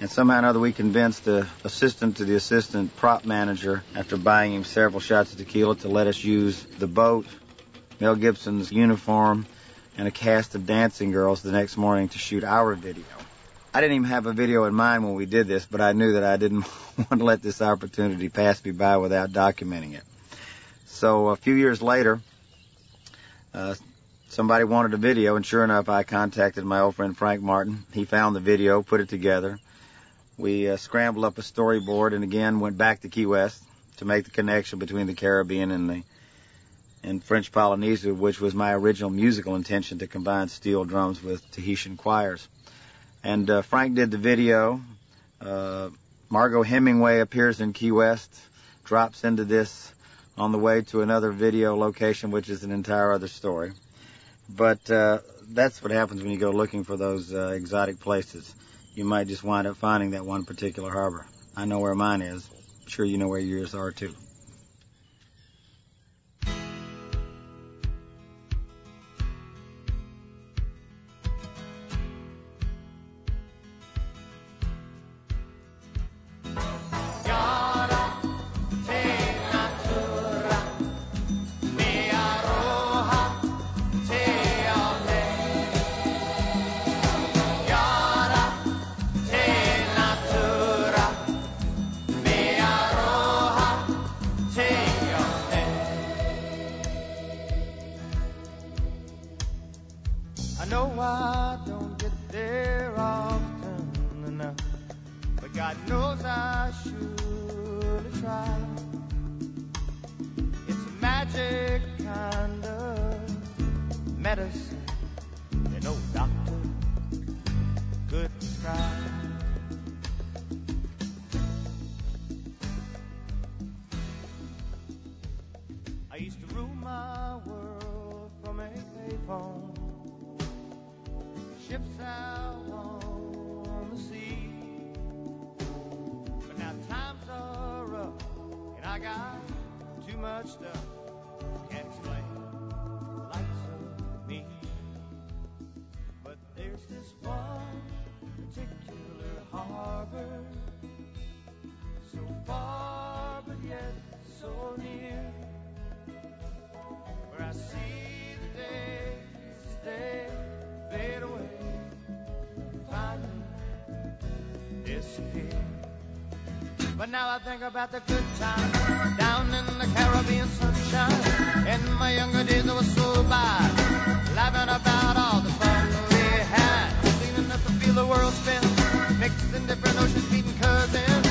And somehow or another, we convinced the assistant to the assistant prop manager, after buying him several shots of tequila, to let us use the boat, Mel Gibson's uniform, and a cast of dancing girls the next morning to shoot our video. I didn't even have a video in mind when we did this, but I knew that I didn't want to let this opportunity pass me by without documenting it. So a few years later, uh, somebody wanted a video, and sure enough, I contacted my old friend Frank Martin. He found the video, put it together. We uh, scrambled up a storyboard, and again went back to Key West to make the connection between the Caribbean and the and French Polynesia, which was my original musical intention to combine steel drums with Tahitian choirs. And uh, Frank did the video. Uh, Margaux Hemingway appears in Key West, drops into this on the way to another video location, which is an entire other story. But uh, that's what happens when you go looking for those uh, exotic places. You might just wind up finding that one particular harbor. I know where mine is. I'm sure you know where yours are too.
But now I think about the good times down in the Caribbean sunshine. In my younger days, I was so bad, laughing about all the fun we had, seeming not to feel the world spin, mixing different oceans, beating in.